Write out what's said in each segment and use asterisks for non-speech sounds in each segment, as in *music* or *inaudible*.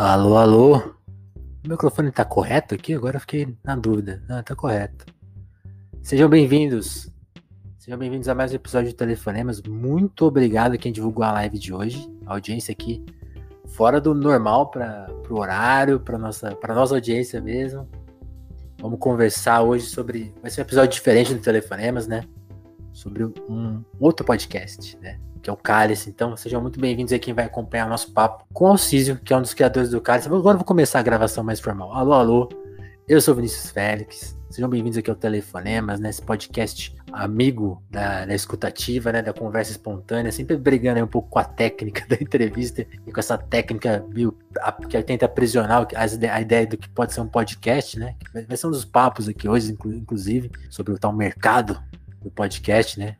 Alô, alô. O microfone tá correto aqui? Agora eu fiquei na dúvida. Ah, tá correto. Sejam bem-vindos. Sejam bem-vindos a mais um episódio de Telefonemas. Muito obrigado a quem divulgou a live de hoje. A audiência aqui fora do normal para o horário, para nossa para nossa audiência mesmo. Vamos conversar hoje sobre vai ser um episódio diferente do Telefonemas, né? Sobre um outro podcast, né? Que é o Cálice. Então, sejam muito bem-vindos aí quem vai acompanhar nosso papo com o Alcísio, que é um dos criadores do Cálice. Agora eu vou começar a gravação mais formal. Alô, alô. Eu sou Vinícius Félix. Sejam bem-vindos aqui ao Telefonemas, nesse né, podcast amigo da, da, escutativa, né, da conversa espontânea, sempre brigando um pouco com a técnica *laughs* da entrevista e com essa técnica viu, que tenta aprisionar a ideia do que pode ser um podcast, né? Vai ser um dos papos aqui hoje, inclusive, sobre o tal mercado do podcast, né?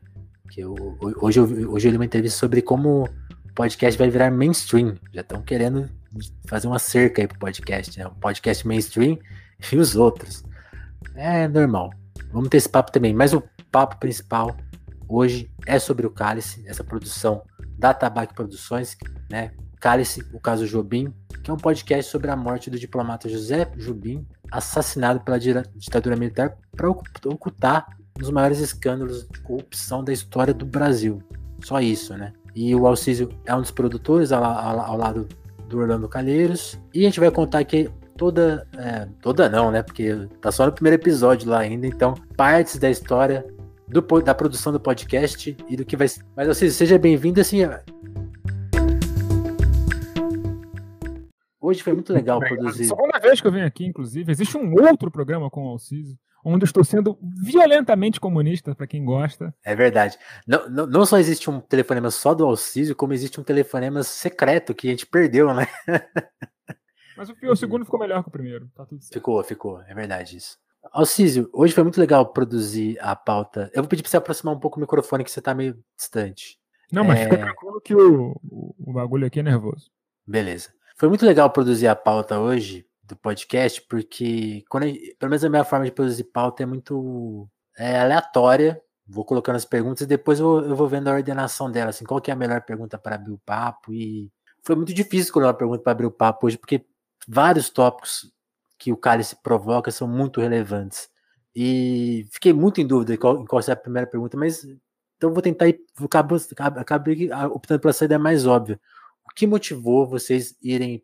Que eu, hoje, eu, hoje eu li uma entrevista sobre como o podcast vai virar mainstream. Já estão querendo fazer uma cerca aí pro podcast, né? Podcast mainstream e os outros. É normal. Vamos ter esse papo também. Mas o papo principal hoje é sobre o Cálice, essa produção da Tabac Produções, né? Cálice, o caso Jobim, que é um podcast sobre a morte do diplomata José Jobim, assassinado pela ditadura militar para ocultar um dos maiores escândalos de corrupção da história do Brasil. Só isso, né? E o Alcísio é um dos produtores ao, ao, ao lado do Orlando Calheiros. E a gente vai contar aqui toda. É, toda não, né? Porque tá só no primeiro episódio lá ainda. Então, partes da história do, da produção do podcast e do que vai. Mas, Alcísio, seja bem-vindo assim. Hoje foi muito legal produzir. É a segunda vez que eu venho aqui, inclusive. Existe um outro programa com o Alcísio onde eu estou sendo violentamente comunista, para quem gosta. É verdade. Não, não, não, só existe um telefonema só do Alcísio, como existe um telefonema secreto que a gente perdeu, né? *laughs* Mas o, o segundo ficou melhor que o primeiro. Tá ficou, ficou. É verdade isso. Alcísio, hoje foi muito legal produzir a pauta. Eu vou pedir para você aproximar um pouco o microfone, que você está meio distante. Não, mas é... fica tranquilo que o, o, o bagulho aqui é nervoso. Beleza. Foi muito legal produzir a pauta hoje, do podcast, porque quando pelo menos a minha forma de produzir pauta é muito é, aleatória. Vou colocando as perguntas e depois eu, eu, vou vendo a ordenação dela, assim, qual que é a melhor pergunta para abrir o papo. E foi muito difícil colocar uma pergunta para abrir o papo hoje, porque vários tópicos que o Cálice provoca são muito relevantes. E fiquei muito em dúvida em qual, em qual é a primeira pergunta, mas então vou tentar ir, vou acabei, acabei optando pela saída mais óbvia. O que motivou vocês irem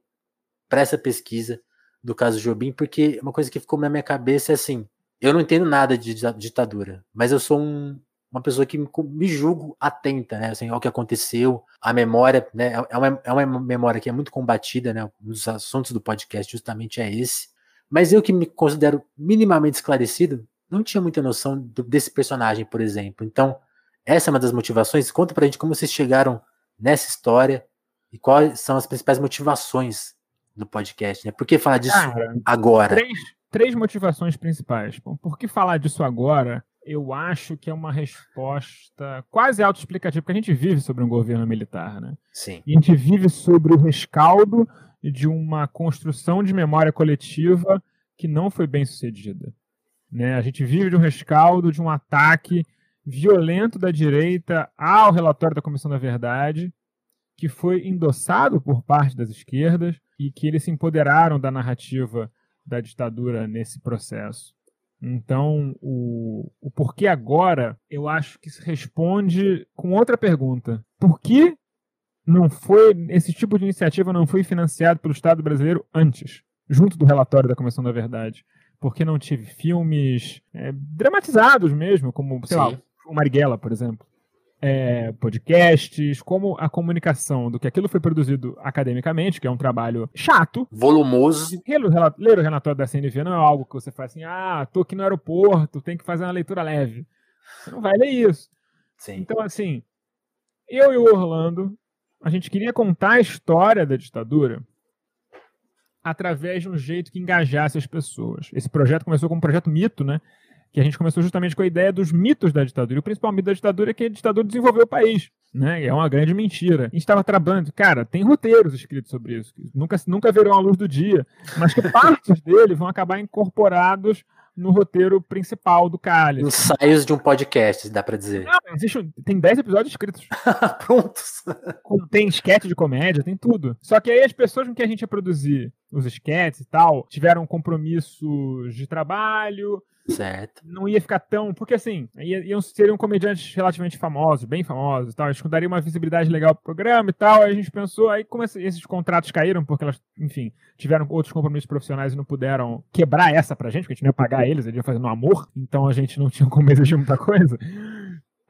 para essa pesquisa? Do caso Jobim, porque uma coisa que ficou na minha cabeça é assim: eu não entendo nada de ditadura, mas eu sou um, uma pessoa que me, julgo atenta, né, assim, ao que aconteceu, a memória, né, é, é uma, é uma memória que é muito combatida, né, um dos assuntos do podcast justamente é esse, mas eu que me considero minimamente esclarecido, não tinha muita noção do, desse personagem, por exemplo, então essa é uma das motivações, conta pra gente como vocês chegaram nessa história e quais são as principais motivações do podcast, né? Por que falar disso Cara, agora? Três, três motivações principais. Bom, por que falar disso agora? Eu acho que é uma resposta quase autoexplicativa, porque a gente vive sobre um governo militar, né? Sim. E a gente vive sobre o rescaldo de uma construção de memória coletiva que não foi bem sucedida. Né? A gente vive de um rescaldo, de um ataque violento da direita ao relatório da Comissão da Verdade, que foi endossado por parte das esquerdas e que eles se empoderaram da narrativa da ditadura nesse processo. Então, o, o porquê agora, eu acho que se responde com outra pergunta. Por que não foi esse tipo de iniciativa não foi financiado pelo Estado brasileiro antes, junto do relatório da Comissão da Verdade? Porque não tive filmes é, dramatizados mesmo, como, sei Sim. lá, o Marighella, por exemplo é, podcasts, como a comunicação do que aquilo foi produzido academicamente, que é um trabalho chato. Volumoso. Ler, ler o relatório da CNV não é algo que você faz assim, ah, tô aqui no aeroporto, tem que fazer uma leitura leve. Você não vai ler isso. Sim. Então, assim, eu e o Orlando, a gente queria contar a história da ditadura através de um jeito que engajasse as pessoas. Esse projeto começou como um projeto mito, né? Que a gente começou justamente com a ideia dos mitos da ditadura. E o principal mito da ditadura é que a ditadura desenvolveu o país. Né? É uma grande mentira. A gente estava trabalhando, cara, tem roteiros escritos sobre isso, que nunca, nunca verão a luz do dia, mas que partes *laughs* dele vão acabar incorporados no roteiro principal do Cálice. Ensaios de um podcast, dá para dizer. Não, Existe, tem 10 episódios escritos. *laughs* Prontos. Tem sketch de comédia, tem tudo. Só que aí as pessoas com que a gente ia produzir os sketches e tal tiveram compromissos de trabalho, Certo. não ia ficar tão. Porque assim, ia- iam, seriam comediantes relativamente famosos, bem famosos e tal. Eles dariam uma visibilidade legal pro programa e tal. Aí a gente pensou, aí como esse- esses contratos caíram, porque elas, enfim, tiveram outros compromissos profissionais e não puderam quebrar essa pra gente, porque a gente não ia pagar eles, eles iam fazer no amor, então a gente não tinha como exigir muita coisa.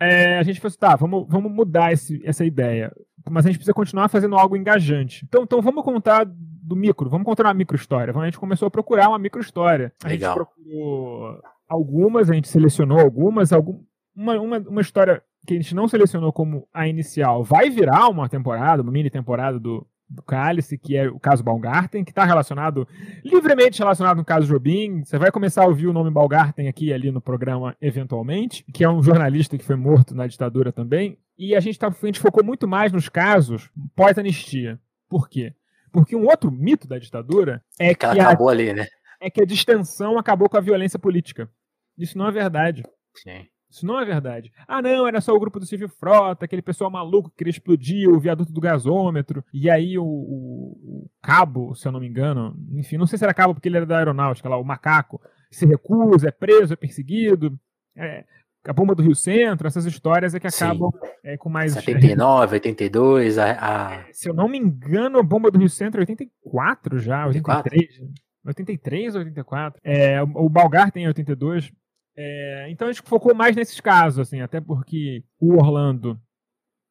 É, a gente pensou, tá, vamos, vamos mudar esse, essa ideia. Mas a gente precisa continuar fazendo algo engajante. Então, então vamos contar do micro, vamos contar uma micro história. A gente começou a procurar uma micro história. A Legal. gente procurou algumas, a gente selecionou algumas, algum, uma, uma, uma história que a gente não selecionou como a inicial vai virar uma temporada, uma mini temporada do, do Cálice, que é o caso Baumgarten, que está relacionado, livremente relacionado no caso Jobim. Você vai começar a ouvir o nome Baumgarten aqui e ali no programa eventualmente, que é um jornalista que foi morto na ditadura também. E a gente, tá, a gente focou muito mais nos casos pós-anistia. Por quê? Porque um outro mito da ditadura é Que que, ela a, acabou ali, né? é que a distensão acabou com a violência política. Isso não é verdade. Sim. Isso não é verdade. Ah, não, era só o grupo do Silvio Frota, aquele pessoal maluco que queria explodir o viaduto do gasômetro. E aí o, o- o cabo, se eu não me engano, enfim, não sei se era cabo porque ele era da aeronáutica lá, o macaco, se recusa, é preso, é perseguido. É, a bomba do Rio Centro, essas histórias é que acabam é, com mais. 79, 82, a, a- *laughs* Se eu não me engano, a bomba do Rio Centro é 84 já, 84? 83. 83 ou 84. É, o o Balgar tem 82. É, então a gente focou mais nesses casos, assim, até porque o Orlando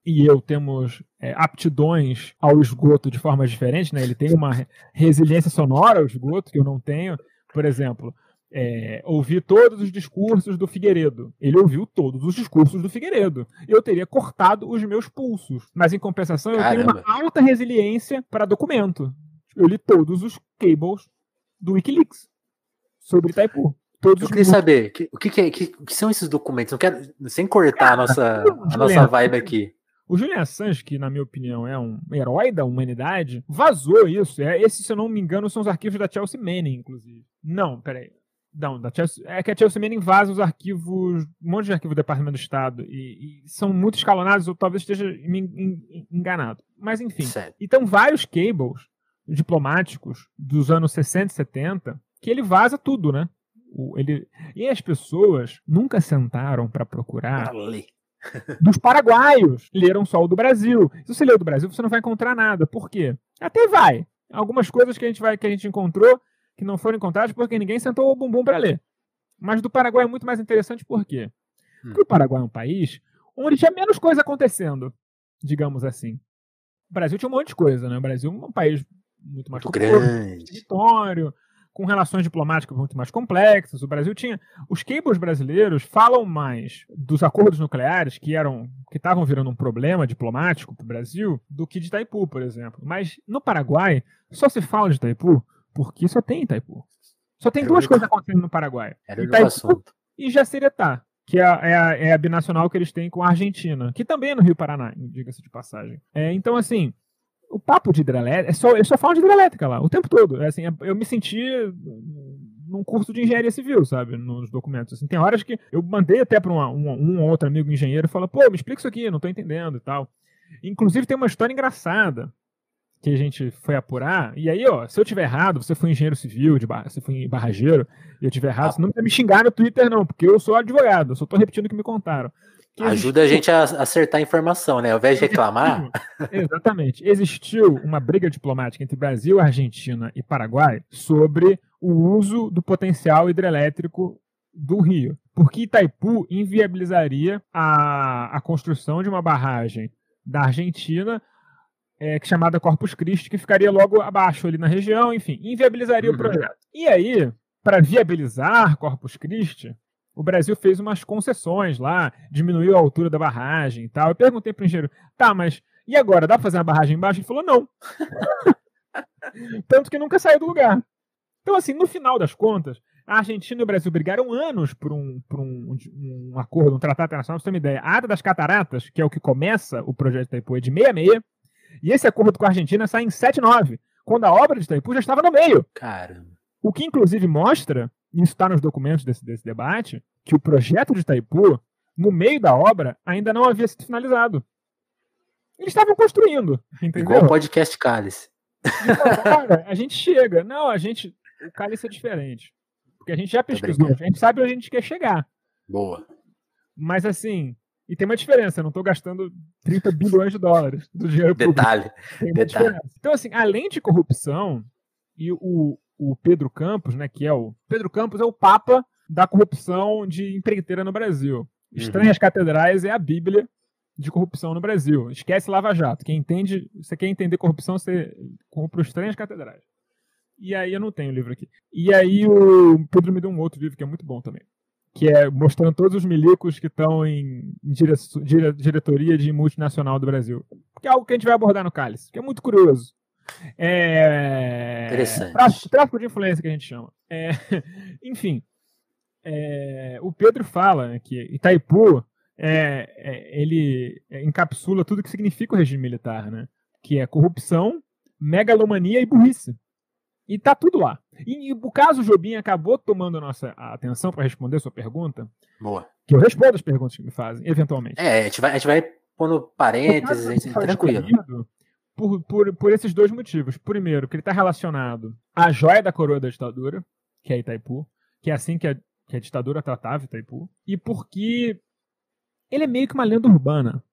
e eu temos é, aptidões ao esgoto de formas diferentes, né? Ele tem uma re- resiliência sonora ao esgoto que eu não tenho. Por exemplo, é, ouvi todos os discursos do Figueiredo. Ele ouviu todos os discursos do Figueiredo. Eu teria cortado os meus pulsos. Mas, em compensação, eu tenho uma Caramba. alta resiliência para documento. Eu li todos os cables do Wikileaks sobre Itaipu. Todos Eu queria saber, que- o que, que, é- que- que são esses documentos? Não quero, sem cortar a nossa, *laughs* a nossa vibe aqui. O Julian Assange, que na minha opinião é um herói da humanidade, vazou isso. É, esse, se eu não me engano, são os arquivos da Chelsea Manning, inclusive. Não, peraí. Não, da Chelsea, é que a Chelsea Manning vaza os arquivos, um monte de arquivo do Departamento do Estado, e, e são muito escalonados, eu talvez esteja me en- en- enganado. Mas enfim. Então, vários cables diplomáticos dos anos 60 e 70 que ele vaza tudo, né? O- ele, e as pessoas nunca sentaram para procurar *laughs* dos paraguaios. Leram só o do Brasil. Se você ler o do Brasil, você não vai encontrar nada. Por quê? Até vai. Algumas coisas que a gente, vai, que a gente encontrou que não foram encontradas porque ninguém sentou o bumbum para ler. Mas do Paraguai é muito mais interessante por quê? Hum. Porque o Paraguai é um país onde tinha menos coisa acontecendo, digamos assim. O Brasil tinha um monte de coisa, né? O Brasil é um país muito mais Muito grande. território, com relações diplomáticas muito mais complexas. O Brasil tinha. Os cables brasileiros falam mais dos acordos nucleares, que eram. que estavam virando um problema diplomático para o Brasil, do que de Itaipu, por exemplo. Mas no Paraguai, só se fala de Itaipu porque só tem Itaipu. Só tem duas coisas acontecendo no Paraguai. Era Itaipu assunto. e Jaciretá, que é a, é, a, é a binacional que eles têm com a Argentina, que também é no Rio Paraná, diga-se de passagem. É, então, assim, o papo de hidrelétrica, é só, eu só falo de hidrelétrica lá, o tempo todo. É, assim, eu me senti num curso de engenharia civil, sabe, nos documentos. Assim, tem horas que eu mandei até para um, um ou outro amigo engenheiro e falo, pô, me explica isso aqui, não tô entendendo e tal. Inclusive tem uma história engraçada que a gente foi apurar, e aí, ó, se eu tiver errado, você foi engenheiro civil, de bar... você foi barrageiro, e eu tiver errado, Ah. você não precisa me xingar no Twitter, não, porque eu sou advogado, eu só tô repetindo o que me contaram. Ajuda a gente a acertar a informação, né? Ao invés de reclamar, Exatamente. Existiu uma briga diplomática entre Brasil, Argentina e Paraguai sobre o uso do potencial hidrelétrico do rio. Porque Itaipu inviabilizaria a, a construção de uma barragem da Argentina, é, que chamada Corpus Christi, que ficaria logo abaixo ali na região, enfim, inviabilizaria Uhum. o projeto. E aí, para viabilizar Corpus Christi, o Brasil fez umas concessões lá, diminuiu a altura da barragem e tal. Eu perguntei para o engenheiro, tá, mas e agora? Dá para fazer uma barragem embaixo? Ele falou, não. *laughs* Tanto que nunca saiu do lugar. Então, assim, no final das contas, a Argentina e o Brasil brigaram anos por um, por um, um acordo, um tratado internacional. Pra você ter uma ideia, a Ata das Cataratas, que é o que começa o projeto de Itaipu, é de 66, e esse acordo com a Argentina sai em 79, quando a obra de Itaipu já estava no meio. caramba. O que inclusive mostra, isso está nos documentos desse, desse debate, que o projeto de Itaipu no meio da obra, ainda não havia sido finalizado. Eles estavam construindo, entendeu? Igual o podcast Cálice. Então, *laughs* cara, a gente chega. Não, a gente. O cálice é diferente. Porque a gente já pesquisou, a gente sabe onde a gente quer chegar. Boa. Mas assim, e tem uma diferença, eu não estou gastando 30 bilhões de dólares do dinheiro público. Detalhe. Tem detalhe. Diferença. Então, assim, além de corrupção, e o, o Pedro Campos, né, que é o. Pedro Campos é o papa da corrupção de empreiteira no Brasil. Uhum. Estranhas uhum. Catedrais é a Bíblia de corrupção no Brasil. Esquece Lava Jato. Quem entende, você quer entender corrupção, você compra os Estranhas Catedrais. E aí eu não tenho o livro aqui. E aí o Pedro me deu um outro livro que é muito bom também. Que é mostrando todos os milicos que estão em dire dire diretoria de multinacional do Brasil. Que é algo que a gente vai abordar no Cálice, que é muito curioso. É... Interessante. Tráfico de influência que a gente chama. É... *laughs* Enfim, é... o Pedro fala que Itaipu é, é, ele encapsula tudo que significa o regime militar, né? Que é corrupção, megalomania e burrice. E tá tudo lá. E, e o caso Jobim acabou tomando a nossa atenção para responder a sua pergunta. Boa. Que eu respondo as perguntas que me fazem, eventualmente. É, a gente vai, a gente vai pondo parênteses, a gente, tranquilo. Por, por, por esses dois motivos. Primeiro, que ele está relacionado à joia da coroa da ditadura, que é Itaipu, que é assim que a, que a ditadura tratava Itaipu, e porque ele é meio que uma lenda urbana.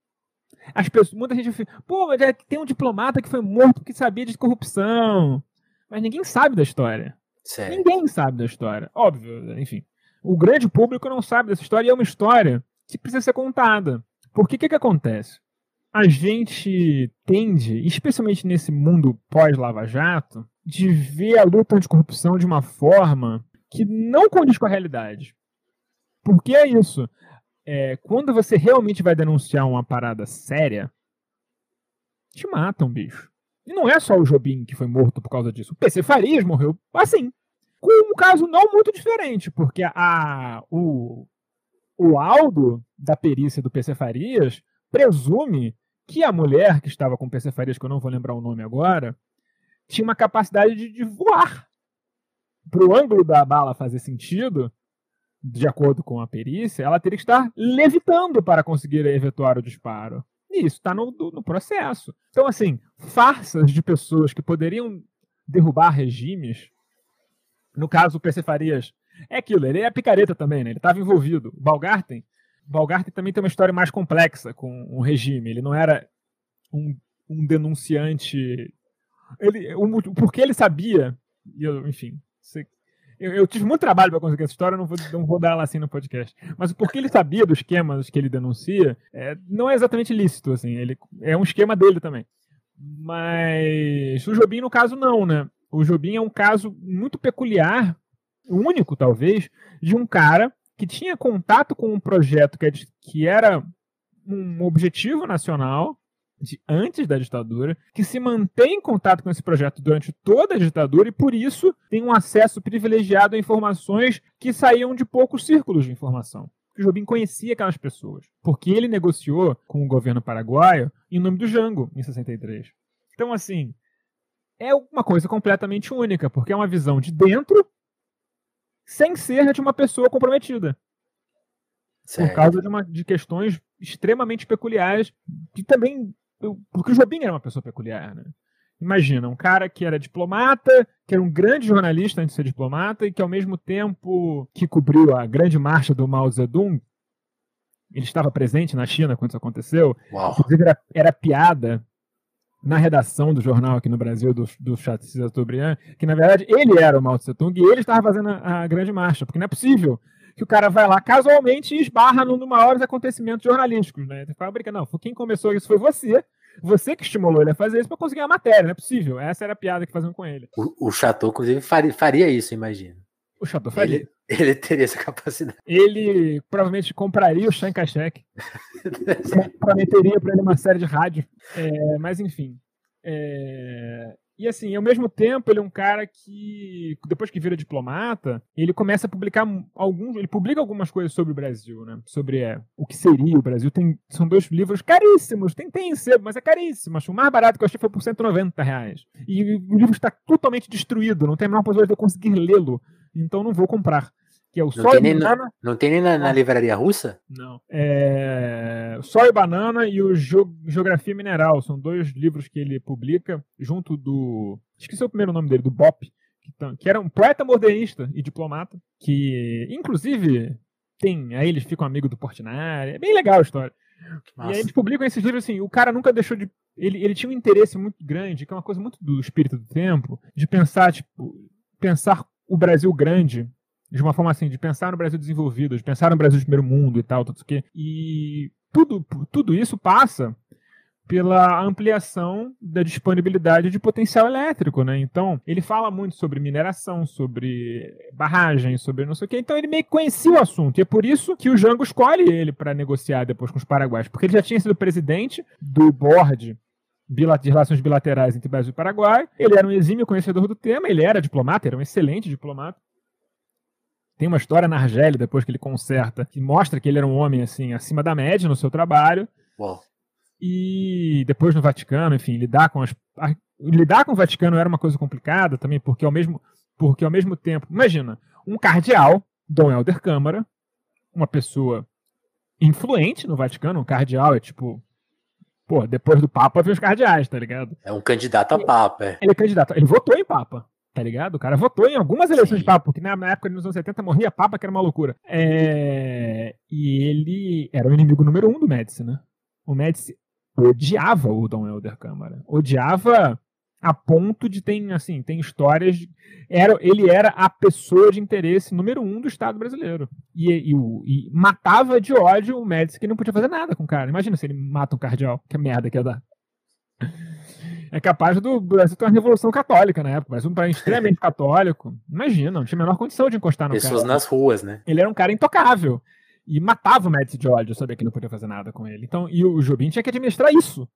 As pessoas, muita gente fala, pô, mas é, tem um diplomata que foi morto porque sabia de corrupção. Mas ninguém sabe da história. Sério? Ninguém sabe da história. Óbvio, enfim. O grande público não sabe dessa história e é uma história que precisa ser contada. Porque o que, que acontece? A gente tende, especialmente nesse mundo pós-Lava Jato, de ver a luta anticorrupção de uma forma que não condiz com a realidade. Porque é isso é, quando você realmente vai denunciar uma parada séria, te matam, bicho. E não é só o Jobim que foi morto por causa disso. O PC Farias morreu assim. Com um caso não muito diferente, porque a, o, o da perícia do PC Farias presume que a mulher que estava com PC Farias, que eu não vou lembrar o nome agora, tinha uma capacidade de, de voar. Para o ângulo da bala fazer sentido, de acordo com a perícia, ela teria que estar levitando para conseguir efetuar o disparo. E isso está no, no processo. Então, assim, farsas de pessoas que poderiam derrubar regimes. No caso, o PC Farias é aquilo, ele é picareta também, né? Ele estava envolvido. O Balgarten, Balgarten também tem uma história mais complexa com o regime. Ele não era um, um denunciante. Ele, um, porque ele sabia, enfim, eu, eu tive muito trabalho para conseguir essa história, não vou, não vou dar ela assim no podcast. Mas porque ele sabia dos esquemas que ele denuncia, é, não é exatamente lícito, assim. Ele, é um esquema dele também. Mas o Jobim, no caso, não, né? O Jobim é um caso muito peculiar, único, talvez, de um cara que tinha contato com um projeto que, é que era um objetivo nacional, de antes da ditadura, que se mantém em contato com esse projeto durante toda a ditadura e, por isso, tem um acesso privilegiado a informações que saíam de poucos círculos de informação. O Jobim conhecia aquelas pessoas, porque ele negociou com o governo paraguaio em nome do Jango, em 63. Então, assim, é uma coisa completamente única, porque é uma visão de dentro sem ser de uma pessoa comprometida. Certo. Por causa de, uma, de questões extremamente peculiares, que também porque o Jobim era uma pessoa peculiar, né? Imagina, um cara que era diplomata, que era um grande jornalista antes de ser diplomata, e que ao mesmo tempo que cobriu a grande marcha do Mao Zedong, ele estava presente na China quando isso aconteceu. Uau. Inclusive, era, era piada na redação do jornal aqui no Brasil, do, do Chateaubriand, que na verdade ele era o Mao Tse Tung e ele estava fazendo a, a, grande marcha, porque não é possível que o cara vai lá casualmente e esbarra num dos maiores acontecimentos jornalísticos, né? Você fala, não, quem começou isso foi você, você que estimulou ele a fazer isso para conseguir a matéria, não é possível. Essa era a piada que faziam com ele. O, o Chateau, inclusive, faria, faria isso, imagina. O Chateau faria. Ele, ele teria essa capacidade. Ele provavelmente compraria o Shan Kachek. prometeria para ele uma série de rádio. É, mas, enfim. É, e assim, ao mesmo tempo, ele é um cara que, depois que vira diplomata, ele começa a publicar alguns. Ele publica algumas coisas sobre o Brasil, né? Sobre é, o que seria o Brasil. Tem, são dois livros caríssimos, tem, tem sebo, mas é caríssimo. Acho o mais barato que eu achei foi por 190 reais. E o livro está totalmente destruído, não tem a menor possibilidade de eu conseguir lê-lo. Então não vou comprar. Que é o Não tem, e Banana. não tem nem na, na livraria russa? Não. É... Sol e Banana e o Geo- Geografia Mineral. São dois livros que ele publica junto do. Esqueci o primeiro nome dele, do Bop, que, que era um poeta modernista e diplomata. Que, inclusive, tem. Aí eles ficam amigos do Portinari. É bem legal a história. Que E aí eles publicam esses livros assim, o cara nunca deixou de. Ele, ele tinha um interesse muito grande, que é uma coisa muito do espírito do tempo, de pensar, tipo, pensar o Brasil grande, de uma forma assim, de pensar no Brasil desenvolvido, de pensar no Brasil de primeiro mundo e tal, tudo aqui. E tudo, tudo isso passa pela ampliação da disponibilidade de potencial elétrico, né? Então, ele fala muito sobre mineração, sobre barragem, sobre não sei o quê. Então, ele meio que conhecia o assunto. E é por isso que o Jango escolhe ele para negociar depois com os paraguaios, porque ele já tinha sido presidente do board de relações bilaterais entre Brasil e Paraguai. Ele era um exímio conhecedor do tema, ele era diplomata, era um excelente diplomata. Tem uma história na Argélia, depois que ele conserta, que mostra que ele era um homem assim acima da média no seu trabalho Uau. e depois no Vaticano, enfim, lidar com as a- lidar com o Vaticano era uma coisa complicada também, porque ao mesmo porque ao mesmo tempo, imagina, um cardeal, Dom Helder Câmara, uma pessoa influente no Vaticano, um cardeal é tipo, pô, depois do Papa vem os cardeais, tá ligado? É um candidato a papa, é. Ele é candidato, ele votou em Papa, tá ligado? O cara votou em algumas eleições Sim. de Papa, porque na, na época, nos anos 70, morria Papa, que era uma loucura. É, E ele era o inimigo número um do Médici, né? O Médici odiava o Dom Helder Câmara. Odiava a ponto de tem assim tem histórias de- era ele era a pessoa de interesse número um do Estado brasileiro e, e, e matava de ódio o Médici que não podia fazer nada com o cara imagina se ele mata um cardeal que merda que ia dar é capaz do Brasil ter uma revolução católica na época mas um país extremamente *laughs* católico imagina não tinha a menor condição de encostar no Pessoas cara nas ruas, né? ele era um cara intocável. E matava o Médici de ódio, sabia que não podia fazer nada com ele. Então, e o Jobim tinha que administrar isso.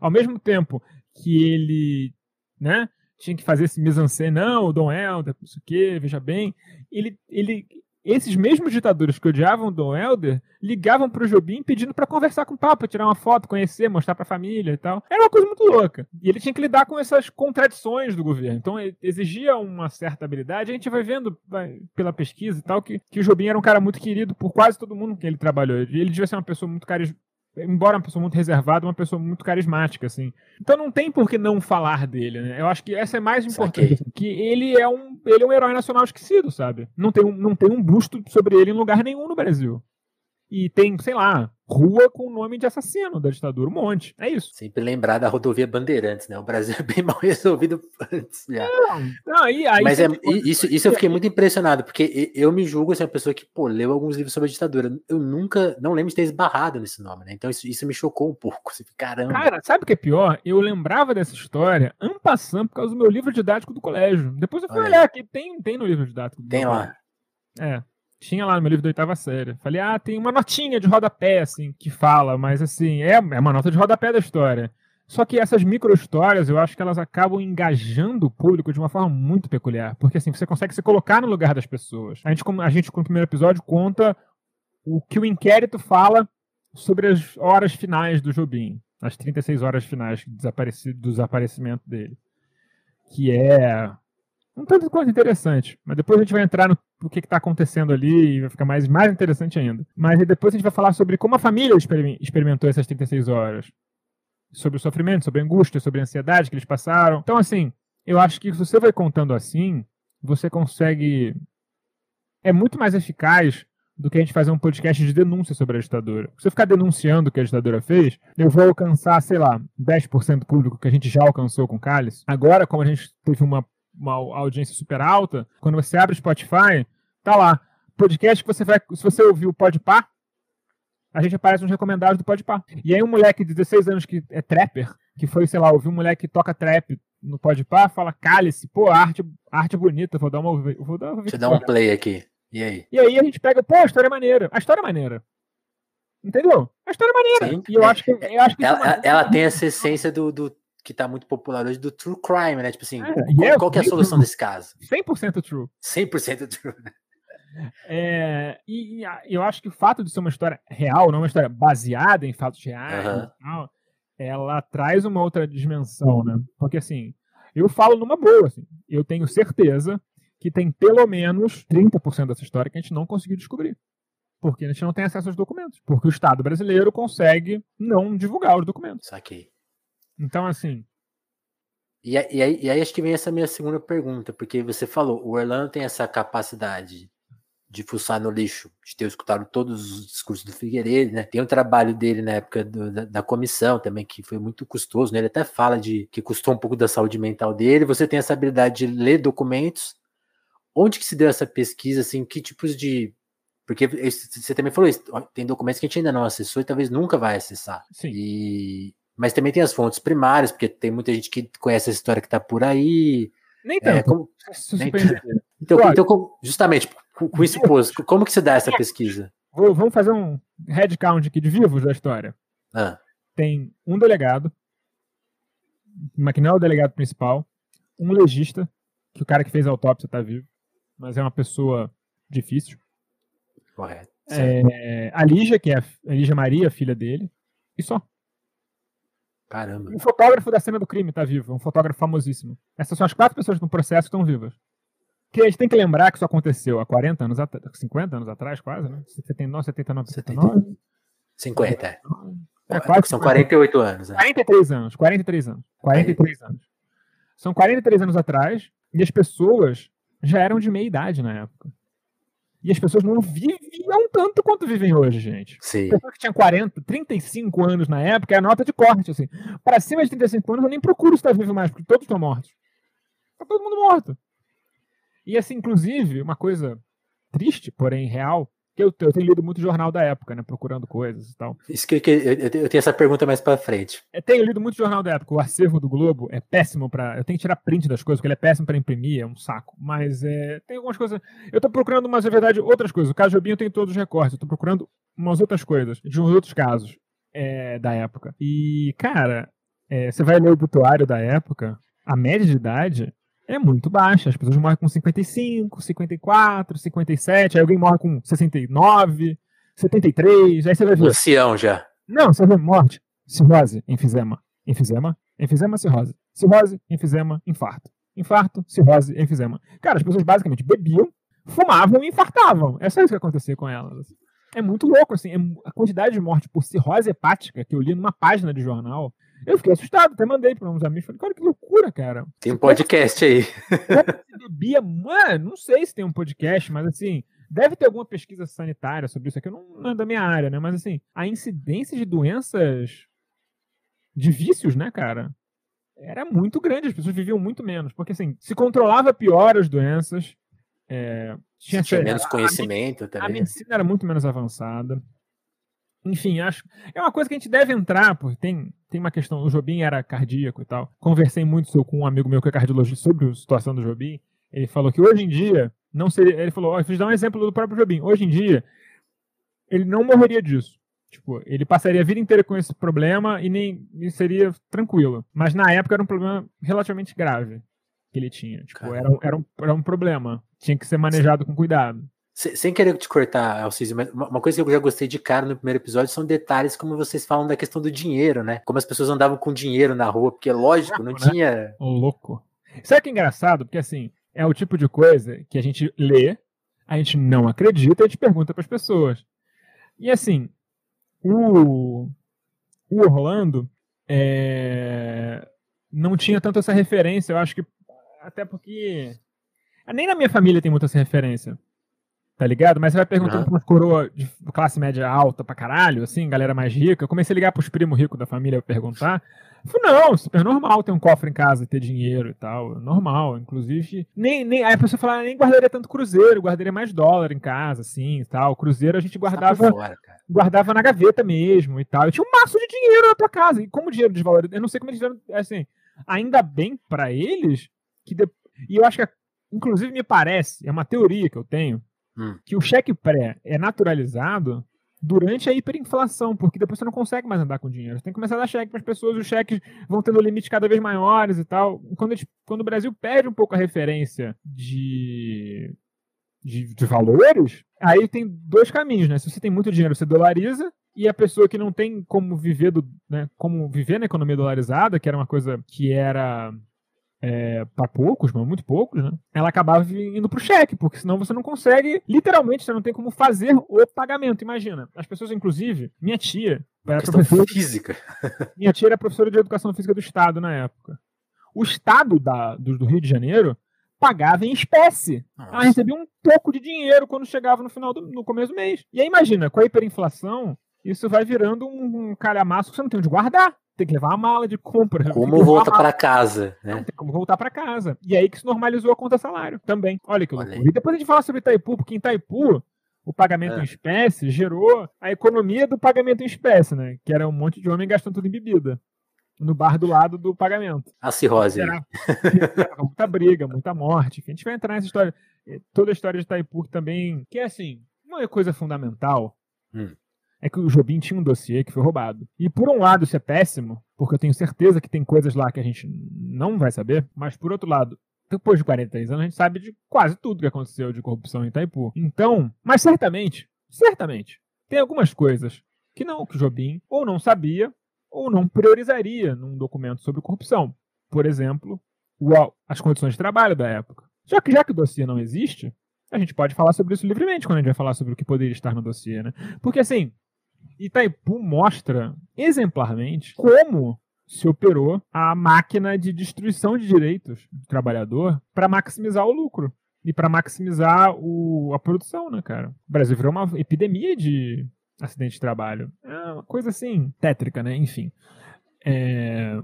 Ao mesmo tempo que ele, né, tinha que fazer esse mise-en-scène, não, o Dom Helder, não sei o quê, veja bem. Ele, ele, esses mesmos ditadores que odiavam o Dom Helder ligavam pro Jobim pedindo para conversar com o Papa, tirar uma foto, conhecer, mostrar pra família e tal. Era uma coisa muito louca. E ele tinha que lidar com essas contradições do governo. Então exigia uma certa habilidade. A gente vai vendo vai, pela pesquisa e tal que, que o Jobim era um cara muito querido por quase todo mundo que ele trabalhou. Ele devia ser uma pessoa muito carismática. Embora uma pessoa muito reservada, uma pessoa muito carismática, assim. Então não tem por que não falar dele, né? Eu acho que essa é mais importante. Que ele é um, ele é um herói nacional esquecido, sabe? Não tem, um, não tem um busto sobre ele em lugar nenhum no Brasil. E tem, sei lá, rua com o nome de assassino da ditadura, um monte. É isso. Sempre lembrar da rodovia Bandeirantes, né? O Brasil é bem *laughs* mal resolvido antes já. Não, não, aí, aí Mas é, isso, isso eu fiquei muito impressionado, porque eu me julgo assim, uma pessoa que, pô, leu alguns livros sobre a ditadura. Eu nunca, não lembro de ter esbarrado nesse nome, né? Então isso, isso me chocou um pouco. Assim, caramba. Cara, sabe o que é pior? Eu lembrava dessa história en passant por causa do meu livro didático do colégio. Depois eu fui Olha olhar aqui, tem, tem no livro didático. do Tem lá. É. Tinha lá no meu livro da oitava série. Falei, ah, tem uma notinha de rodapé, assim, que fala, mas assim, é, é uma nota de rodapé da história. Só que essas micro-histórias, eu acho que elas acabam engajando o público de uma forma muito peculiar. Porque assim, você consegue se colocar no lugar das pessoas. A gente, a gente, com o primeiro episódio, conta o que o inquérito fala sobre as horas finais do Jobim. As 36 horas finais do desaparecimento dele. Que é um tanto coisa interessante. Mas depois a gente vai entrar no o que está acontecendo ali e vai ficar mais, mais interessante ainda. Mas depois a gente vai falar sobre como a família experim- experimentou essas 36 horas. Sobre o sofrimento, sobre a angústia, sobre a ansiedade que eles passaram. Então, assim, eu acho que se você vai contando assim, você consegue. É muito mais eficaz do que a gente fazer um podcast de denúncia sobre a ditadura. Se eu ficar denunciando o que a ditadura fez, eu vou alcançar, sei lá, 10% do público que a gente já alcançou com o Cálice. Agora, como a gente teve uma uma audiência super alta, quando você abre o Spotify, tá lá. Podcast que você vai. Se você ouvir o Podpah, a gente aparece nos recomendados do Podpah. E aí um moleque de 16 anos que é trapper, que foi, sei lá, ouvir um moleque que toca trap no Podpah, fala, cálice, pô, arte, arte bonita, vou dar uma. Vou dar uma Deixa eu dar um play aqui. E aí? E aí a gente pega, pô, a história é maneira. A história é maneira. Entendeu? A história é maneira. Sim. E eu acho que. Eu acho que isso é Ela, ela tem essa essência do, do que tá muito popular hoje do true crime, né? Tipo assim, É, qual, qual que é a solução desse caso? 100% true. 100% true. né? É, e, e eu acho que o fato de ser uma história real, não uma história baseada em fatos reais, e tal, ela traz uma outra dimensão, né? Porque assim, eu falo numa boa, assim, eu tenho certeza que tem pelo menos 30% dessa história que a gente não conseguiu descobrir. Porque a gente não tem acesso aos documentos. Porque o Estado brasileiro consegue não divulgar os documentos. Saquei. Então, assim. E, e, aí, e aí acho que vem essa minha segunda pergunta, porque você falou, o Orlando tem essa capacidade de fuçar no lixo, de ter escutado todos os discursos do Figueiredo, né? Tem o trabalho dele na época do, da, da, comissão também, que foi muito custoso, né? Ele até fala de que custou um pouco da saúde mental dele. Você tem essa habilidade de ler documentos. Onde que se deu essa pesquisa, assim, que tipos de... Porque você também falou isso, tem documentos que a gente ainda não acessou e talvez nunca vai acessar. Sim. E... Mas também tem as fontes primárias, porque tem muita gente que conhece a história que tá por aí. Nem tanto. É, como... Nem. Então, então, justamente, com, isso posto, como que se dá essa pesquisa? Vou, vamos fazer um head count aqui de vivos da história. Ah. Tem um delegado, que não é o delegado principal, um legista, que o cara que fez a autópsia está vivo, mas é uma pessoa difícil. Correto. É, a Lígia, que é a Lígia Maria, filha dele, e só. Caramba. Um fotógrafo da cena do crime está vivo, um fotógrafo famosíssimo. Essas são as quatro pessoas no processo que estão vivas. Que a gente tem que lembrar que isso aconteceu há 40 anos atrás, 50 anos atrás, quase, né? 79, 79, 79. 50, é. É, quase São 48 anos. Né? 43 anos, 43 anos. 43 anos. São 43 anos atrás e as pessoas já eram de meia idade na época. E as pessoas não viviam tanto quanto vivem hoje, gente. Sim. Pessoas que tinham 40, 35 anos na época é a nota de corte, assim. Para cima de 35 anos eu nem procuro estar vivo mais, porque todos estão mortos. Tá todo mundo morto. E assim, inclusive, uma coisa triste, porém real, eu, eu tenho lido muito jornal da época, né? Procurando coisas e tal. Isso que, que eu, eu, tenho essa pergunta mais para frente. Eu tenho lido muito jornal da época. O acervo do Globo é péssimo para. Eu tenho que tirar print das coisas, porque ele é péssimo para imprimir, é um saco. Mas é, tem algumas coisas. Eu tô procurando, mas é verdade, outras coisas. O caso Jobim tem todos os recortes. Eu tô procurando umas outras coisas, de uns outros casos é, da época. E, cara, é, você vai ler o obituário da época, a média de idade é muito baixa. As pessoas morrem com 55, 54, 57, aí alguém morre com 69, 73, aí você vai ver. Ancião já. Não, você ver morte, cirrose, enfisema, enfisema, enfisema, cirrose, cirrose, enfisema, infarto, infarto, cirrose, enfisema. Cara, as pessoas basicamente bebiam, fumavam e infartavam. É só isso que acontecia com elas. É muito louco, assim, é a quantidade de morte por cirrose hepática que eu li numa página de jornal eu fiquei assustado, até mandei para uns amigos. Falei, cara, que loucura, cara. Tem um podcast aí. bebia, mano, não sei se tem um podcast, mas assim, deve ter alguma pesquisa sanitária sobre isso aqui. Não, não é da minha área, né? Mas assim, a incidência de doenças, de vícios, né, cara? Era muito grande, as pessoas viviam muito menos. Porque assim, se controlava pior as doenças. É, tinha, tinha menos conhecimento a, também. A medicina era muito menos avançada. Enfim, acho. É uma coisa que a gente deve entrar, porque tem, tem uma questão. O Jobim era cardíaco e tal. Conversei muito com um amigo meu que é cardiologista sobre a situação do Jobim. Ele falou que hoje em dia não seria. Ele falou: Ó, eu dar um exemplo do próprio Jobim. Hoje em dia, ele não morreria disso. Tipo, ele passaria a vida inteira com esse problema e nem e seria tranquilo. Mas na época era um problema relativamente grave que ele tinha. Tipo, era, era, um, era um problema. Tinha que ser manejado com cuidado. Sem querer te cortar, Alciso, mas uma coisa que eu já gostei de cara no primeiro episódio são detalhes como vocês falam da questão do dinheiro, né? Como as pessoas andavam com dinheiro na rua, porque lógico, não né? tinha. Louco. Sabe que é engraçado? Porque assim, é o tipo de coisa que a gente lê, a gente não acredita e a gente pergunta para as pessoas. E assim, o, o Orlando é, não tinha tanto essa referência, eu acho que. Até porque. Nem na minha família tem muita essa referência tá ligado? Mas você vai perguntando uhum. pra umas coroa de classe média alta pra caralho, assim, galera mais rica. Eu comecei a ligar pros primos ricos da família pra perguntar. Eu falei, não, super normal ter um cofre em casa, ter dinheiro e tal. Normal, inclusive. Nem, nem, aí a pessoa fala, nem guardaria tanto cruzeiro, guardaria mais dólar em casa, assim e tal. Cruzeiro a gente guardava. Fora, guardava na gaveta mesmo e tal. Eu tinha um maço de dinheiro na tua casa. E como o dinheiro desvalorizado, eu não sei como eles fizeram, assim, ainda bem para eles que. De... E eu acho que, inclusive, me parece, é uma teoria que eu tenho, hum. que o cheque pré é naturalizado durante a hiperinflação, porque depois você não consegue mais andar com dinheiro. Você tem que começar a dar cheque para as pessoas, os cheques vão tendo limites cada vez maiores e tal. Quando, gente, quando o Brasil perde um pouco a referência de, de, de, valores, aí tem dois caminhos, né? Se você tem muito dinheiro, você dolariza, e a pessoa que não tem como viver do, né, como viver na economia dolarizada, que era uma coisa que era é, para poucos, mas muito poucos, né? Ela acabava indo pro cheque, porque senão você não consegue, literalmente, você não tem como fazer o pagamento. Imagina, as pessoas, inclusive, minha tia era professora física. *laughs* Minha tia era professora de educação física do estado na época. O estado da, do, do Rio de Janeiro pagava em espécie. Nossa. Ela recebia um pouco de dinheiro quando chegava no final do no começo do mês. E aí imagina, com a hiperinflação, isso vai virando um, um calhamaço que você não tem onde guardar tem que levar uma mala de compra. Como volta para casa, né? Não, tem como voltar para casa. E aí que se normalizou a conta salário também. Olha que loucura. E depois a gente fala sobre Itaipu, porque em Itaipu o pagamento é. em espécie gerou a economia do pagamento em espécie, né? Que era um monte de homem gastando tudo em bebida. No bar do lado do pagamento. A cirrose. Era, era muita briga, muita morte. A gente vai entrar nessa história. Toda a história de Itaipu também, que é assim, uma é coisa fundamental. Hum é que o Jobim tinha um dossiê que foi roubado. E por um lado isso é péssimo, porque eu tenho certeza que tem coisas lá que a gente não vai saber, mas por outro lado, depois de 43 anos, a gente sabe de quase tudo que aconteceu de corrupção em Itaipu. Então, mas certamente, certamente, tem algumas coisas que não, que o Jobim ou não sabia ou não priorizaria num documento sobre corrupção. Por exemplo, as condições de trabalho da época. Já que, já que o dossiê não existe, a gente pode falar sobre isso livremente quando a gente vai falar sobre o que poderia estar no dossiê, né? Porque assim, Itaipu mostra exemplarmente como se operou a máquina de destruição de direitos do trabalhador para maximizar o lucro e para maximizar o, a produção, né, cara? O Brasil virou uma epidemia de acidente de trabalho. É uma coisa assim, tétrica, né? Enfim. É...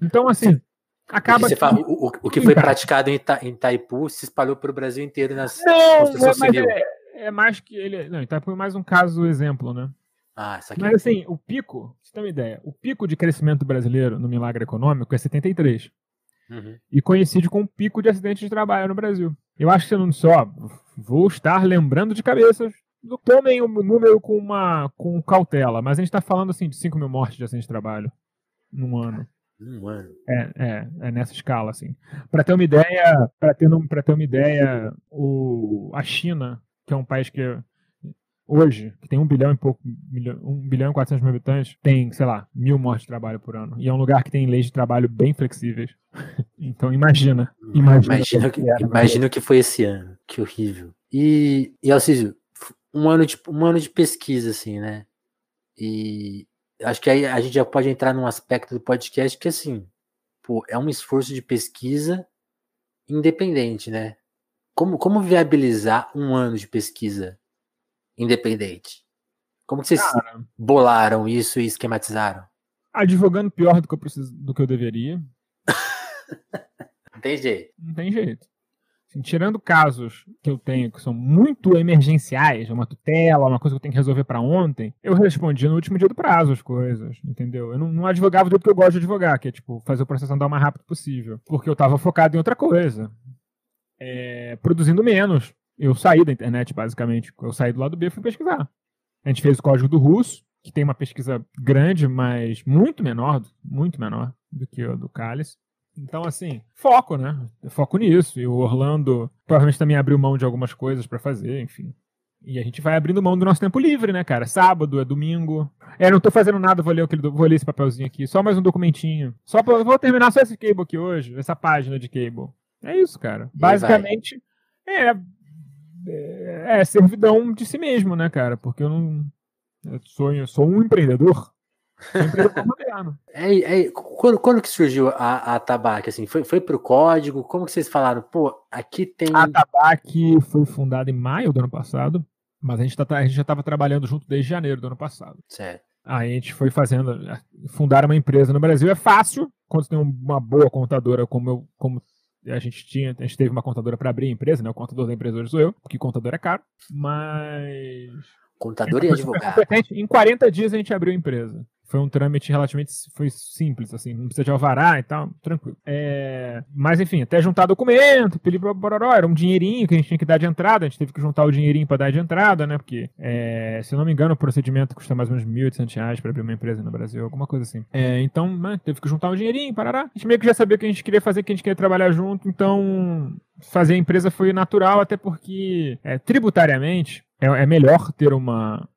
Então, assim, acaba. Que... Fala, o, o, que foi praticado em, Ita, em Itaipu se espalhou para o Brasil inteiro nas não, construção é, civil. É, é, mais que ele. Não, Itaipu é mais um caso exemplo, né? Ah, isso aqui. Mas assim, o pico, você tem uma ideia, o pico de crescimento brasileiro no milagre econômico é 73. Uhum. E coincide com o pico de acidentes de trabalho no Brasil. Eu acho que você não só vou estar lembrando de cabeça. Tomem o número com uma com cautela, mas a gente está falando assim de 5 mil mortes de acidente de trabalho num ano. Um ano. É, é, é nessa escala, assim. Para ter uma ideia, para ter, ter uma ideia, o, a China, que é um país que hoje, que tem um bilhão e pouco, um bilhão e 400 mil habitantes, tem, sei lá, mil mortes de trabalho por ano. E é um lugar que tem leis de trabalho bem flexíveis. *laughs* então imagina. Imagina, imagina, que, que imagina o que foi esse ano. Que horrível. E, e Alcísio, um ano, de, um ano de pesquisa, assim, né? E acho que aí a gente já pode entrar num aspecto do podcast que, assim, pô, é um esforço de pesquisa independente, né? Como, como viabilizar um ano de pesquisa independente? Como que vocês Cara, bolaram isso e esquematizaram? Advogando pior do que eu preciso, do que eu deveria. Não tem jeito. Não tem jeito. Assim, tirando casos que eu tenho que são muito emergenciais, uma tutela, uma coisa que eu tenho que resolver para ontem, eu respondi no último dia do prazo as coisas, entendeu? Eu não, não advogava do jeito que eu gosto de advogar, que é tipo fazer o processo andar o mais rápido possível, porque eu tava focado em outra coisa, é, produzindo menos, eu saí da internet, basicamente. Eu saí do lado B e fui pesquisar. A gente fez o código do russo, que tem uma pesquisa grande, mas muito menor, muito menor do que o do Cálice. Então, assim, foco, né? Foco nisso. E o Orlando provavelmente também abriu mão de algumas coisas para fazer, enfim. E a gente vai abrindo mão do nosso tempo livre, né, cara? Sábado, é domingo. É, não tô fazendo nada, vou ler, aquele, vou ler esse papelzinho aqui. Só mais um documentinho. Só pra, vou terminar só esse cable aqui hoje, essa página de cable. É isso, cara. Basicamente, é é, é, servidão de si mesmo, né, cara? Porque eu não. Eu sou, eu sou um empreendedor. Sou um empreendedor *laughs* moderno. É, é, quando, quando que surgiu a, a Tabac? Assim, foi, foi pro código? Como que vocês falaram? Pô, aqui tem. A Tabac foi fundada em maio do ano passado, mas a gente, tá, a gente já estava trabalhando junto desde janeiro do ano passado. Certo. Aí a gente foi fazendo. Fundar uma empresa no Brasil é fácil, quando você tem uma boa contadora como, eu, como a gente tinha, a gente teve uma contadora para abrir a empresa, né? O contador da empresa hoje sou eu, porque contador é caro, mas contador e advogado. *laughs* Em 40 dias a gente abriu a empresa. Foi um trâmite relativamente foi simples, assim, não precisa de alvará e tal, tranquilo. É, mas enfim, até juntar documento, bororó, era um dinheirinho que a gente tinha que dar de entrada, a gente teve que juntar o dinheirinho para dar de entrada, né? Porque, é, se eu não me engano, o procedimento custa mais ou menos 1.800 reais para abrir uma empresa no Brasil, alguma coisa assim. É, então, né, teve que juntar o dinheirinho, parará. A gente meio que já sabia o que a gente queria fazer, que a gente queria trabalhar junto, então fazer a empresa foi natural, até porque é, tributariamente é, é melhor ter uma,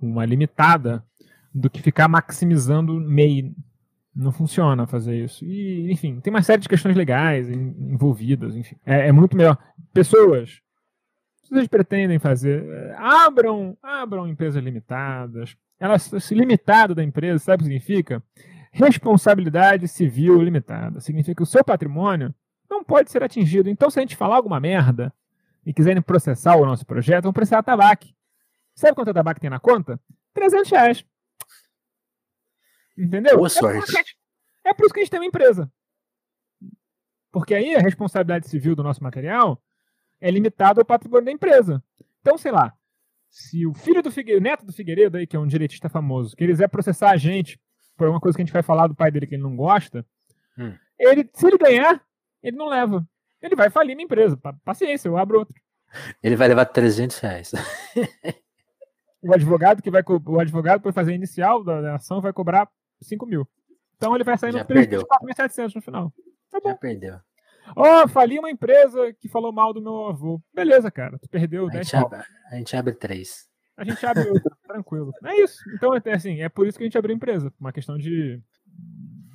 uma limitada do que ficar maximizando MEI. Não funciona fazer isso. E, enfim, tem uma série de questões legais envolvidas, enfim. É, é muito melhor. Pessoas, se vocês pretendem fazer, é, abram, abram empresas limitadas. Elas, se limitado da empresa, sabe o que significa? Responsabilidade civil limitada. Significa que o seu patrimônio não pode ser atingido. Então, se a gente falar alguma merda e quiserem processar o nosso projeto, vão processar a Tabac. Sabe quanto a Tabac tem na conta? 300 reais. Entendeu? Boa sorte. É, é por isso que a gente tem uma empresa. Porque aí a responsabilidade civil do nosso material é limitada ao patrimônio da empresa. Então, sei lá, se o filho do Figueiredo, neto do Figueiredo aí, que é um direitista famoso, que ele quiser processar a gente por uma coisa que a gente vai falar do pai dele que ele não gosta, hum. ele, se ele ganhar, ele não leva. Ele vai falir minha empresa. Paciência, eu abro outro. Ele vai levar 300 reais. *laughs* o advogado que vai o advogado para fazer a inicial da ação vai cobrar 5 mil. Então ele vai sair no preço de 4.700 no final. Tá bom. Já perdeu. Ó, oh, fali uma empresa que falou mal do meu avô. Beleza, cara. Tu perdeu a 10 gente abre, A gente abre três. A gente abre outra, *laughs* tranquilo. É isso. Então, é assim, é por isso que a gente abriu a empresa. Uma questão de,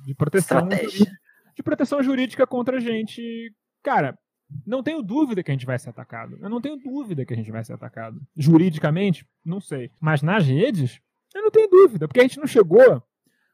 de proteção. Estratégia. De proteção jurídica contra a gente. Cara, não tenho dúvida que a gente vai ser atacado. Eu não tenho dúvida que a gente vai ser atacado. Juridicamente, não sei. Mas nas redes, eu não tenho dúvida, porque a gente não chegou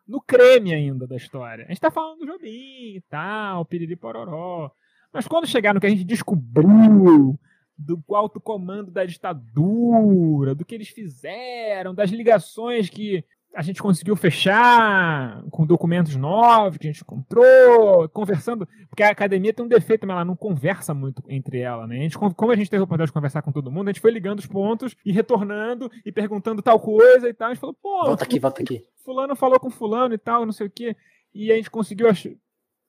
no creme ainda da história. A gente tá falando do Jobim e tal, piriri pororó. Mas quando chegar no que a gente descobriu do alto comando da ditadura, do que eles fizeram, das ligações que a gente conseguiu fechar com documentos novos que a gente encontrou, conversando, porque a academia tem um defeito, mas ela não conversa muito entre ela, né? A gente, como a gente teve a oportunidade de conversar com todo mundo, a gente foi ligando os pontos e retornando e perguntando tal coisa e tal. A gente falou, pô. Volta aqui, volta aqui. Fulano falou com Fulano e tal, não sei o quê. E a gente conseguiu. Ach...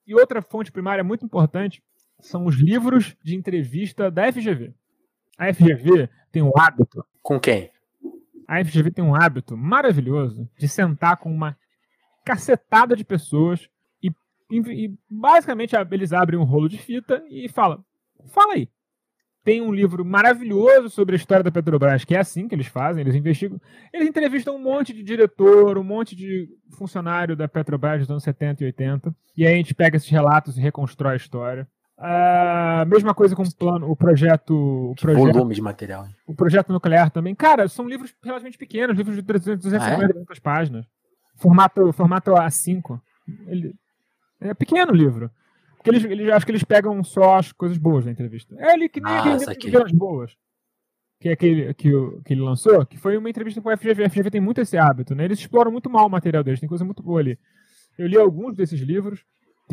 E outra fonte primária muito importante são os livros de entrevista da FGV. A FGV tem um hábito. Com quem? A FGV tem um hábito maravilhoso de sentar com uma cacetada de pessoas e, e, e basicamente eles abrem um rolo de fita e falam: fala aí. Tem um livro maravilhoso sobre a história da Petrobras, que é assim que eles fazem, eles investigam, eles entrevistam um monte de diretor, um monte de funcionário da Petrobras dos anos 70 e 80, e aí a gente pega esses relatos e reconstrói a história. A mesma coisa com o plano, o projeto, o projeto. Volume de material. O projeto nuclear também. Cara, são livros relativamente pequenos, livros de 300, 250 ah, é? páginas. Formato, formato A5. Ele, é pequeno o livro. Porque eles, eles acho que eles pegam só as coisas boas da entrevista. É ele que nem ah, aquele boas. Que é aquele que, que ele lançou, que foi uma entrevista com o FGV. A FGV tem muito esse hábito, né? Eles exploram muito mal o material deles, tem coisa muito boa ali. Eu li alguns desses livros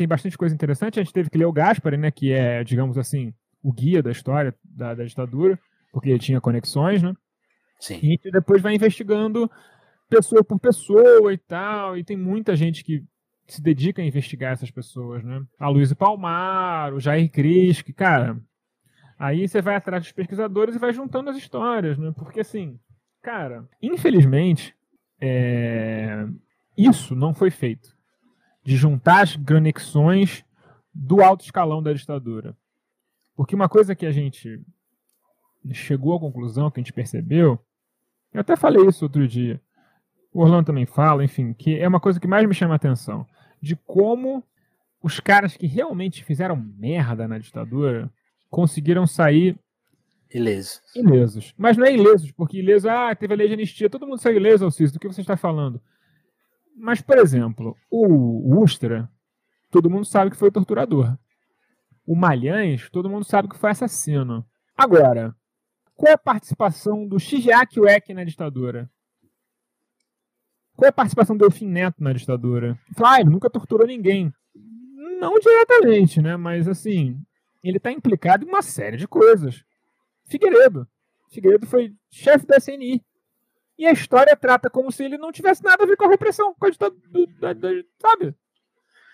tem bastante coisa interessante. A gente teve que ler o Gaspar, né, que é, digamos assim, o guia da história da, da ditadura, porque ele tinha conexões, né? Sim. E a gente depois vai investigando pessoa por pessoa e tal, e tem muita gente que se dedica a investigar essas pessoas, né? A Luísa Palmar, o Jair Cris, que, cara, aí você vai atrás dos pesquisadores e vai juntando as histórias, né? Porque, assim, cara, infelizmente, é... isso não foi feito de juntar as conexões do alto escalão da ditadura. Porque uma coisa que a gente chegou à conclusão, que a gente percebeu, eu até falei isso outro dia, o Orlando também fala, enfim, que é uma coisa que mais me chama a atenção, de como os caras que realmente fizeram merda na ditadura conseguiram sair ilesos. Ilesos. Mas não é ilesos, porque ileso, ah, teve a lei de anistia, todo mundo saiu ileso, Alciso, do que você está falando? Mas, por exemplo, o Ustra, todo mundo sabe que foi torturador. O Malhães, todo mundo sabe que foi assassino. Agora, qual é a participação do Shigeaki Ueki na ditadura? Qual é a participação do Delfim Neto na ditadura? Fala, ah, ele nunca torturou ninguém. Não diretamente, né? Mas, assim, ele está implicado em uma série de coisas. Figueiredo. Figueiredo foi chefe da SNI. E a história trata como se ele não tivesse nada a ver com a repressão, com a ditadura, sabe?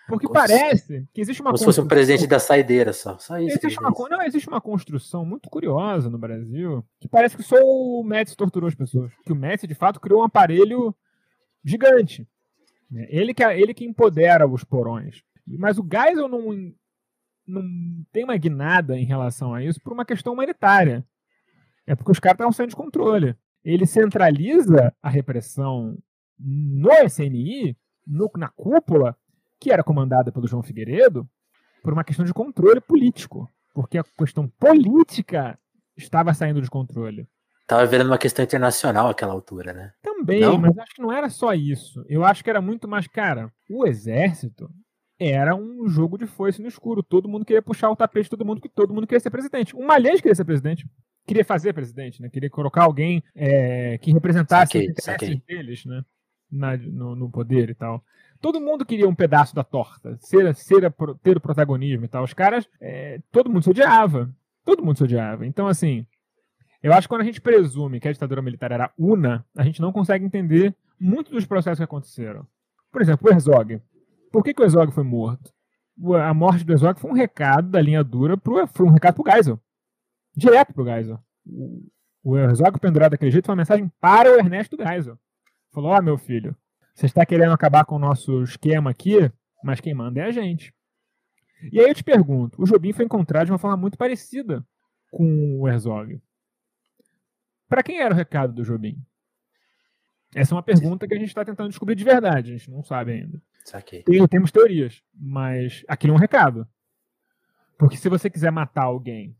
Porque como parece que existe uma Como se fosse um presidente da saideira só. só isso existe uma, não, existe uma construção muito curiosa no Brasil que parece que só o Médici torturou as pessoas. Que o Médici, de fato, criou um aparelho gigante. Né? Ele que, ele que empodera os porões. Mas o Geisel não, não tem uma guinada em relação a isso por uma questão humanitária. É porque os caras estavam saindo de controle ele centraliza a repressão no SNI, no, na cúpula, que era comandada pelo João Figueiredo por uma questão de controle político, porque a questão política estava saindo de controle. Tava virando uma questão internacional àquela altura, né? Também, não? mas acho que não era só isso. Eu acho que era muito mais, cara, o exército era um jogo de foice no escuro. Todo mundo queria puxar o tapete, todo mundo que todo mundo queria ser presidente. O Malheiros queria ser presidente. Queria fazer presidente, né? Queria colocar alguém é, que representasse saquei, os interesses deles, né? Na, no, no, poder e tal. Todo mundo queria um pedaço da torta, ser, ser ter o protagonismo e tal. Os caras, é, todo mundo se odiava. Todo mundo se odiava. Então, assim, eu acho que quando a gente presume que a ditadura militar era una, a gente não consegue entender muito dos processos que aconteceram. Por exemplo, o Herzog. Por que, que o Herzog foi morto? A morte do Herzog foi um recado da linha dura, pro, foi um recado pro Geisel. Direto pro Geisel. O Herzog pendurado daquele jeito foi uma mensagem para o Ernesto Geisel. Falou, ó, oh, meu filho, você está querendo acabar com o nosso esquema aqui, mas quem manda é a gente. E aí eu te pergunto, o Jobim foi encontrado de uma forma muito parecida com o Herzog. Para quem era o recado do Jobim? Essa é uma pergunta que a gente está tentando descobrir de verdade, a gente não sabe ainda. Tem, temos teorias, mas aquilo é um recado. Porque se você quiser matar alguém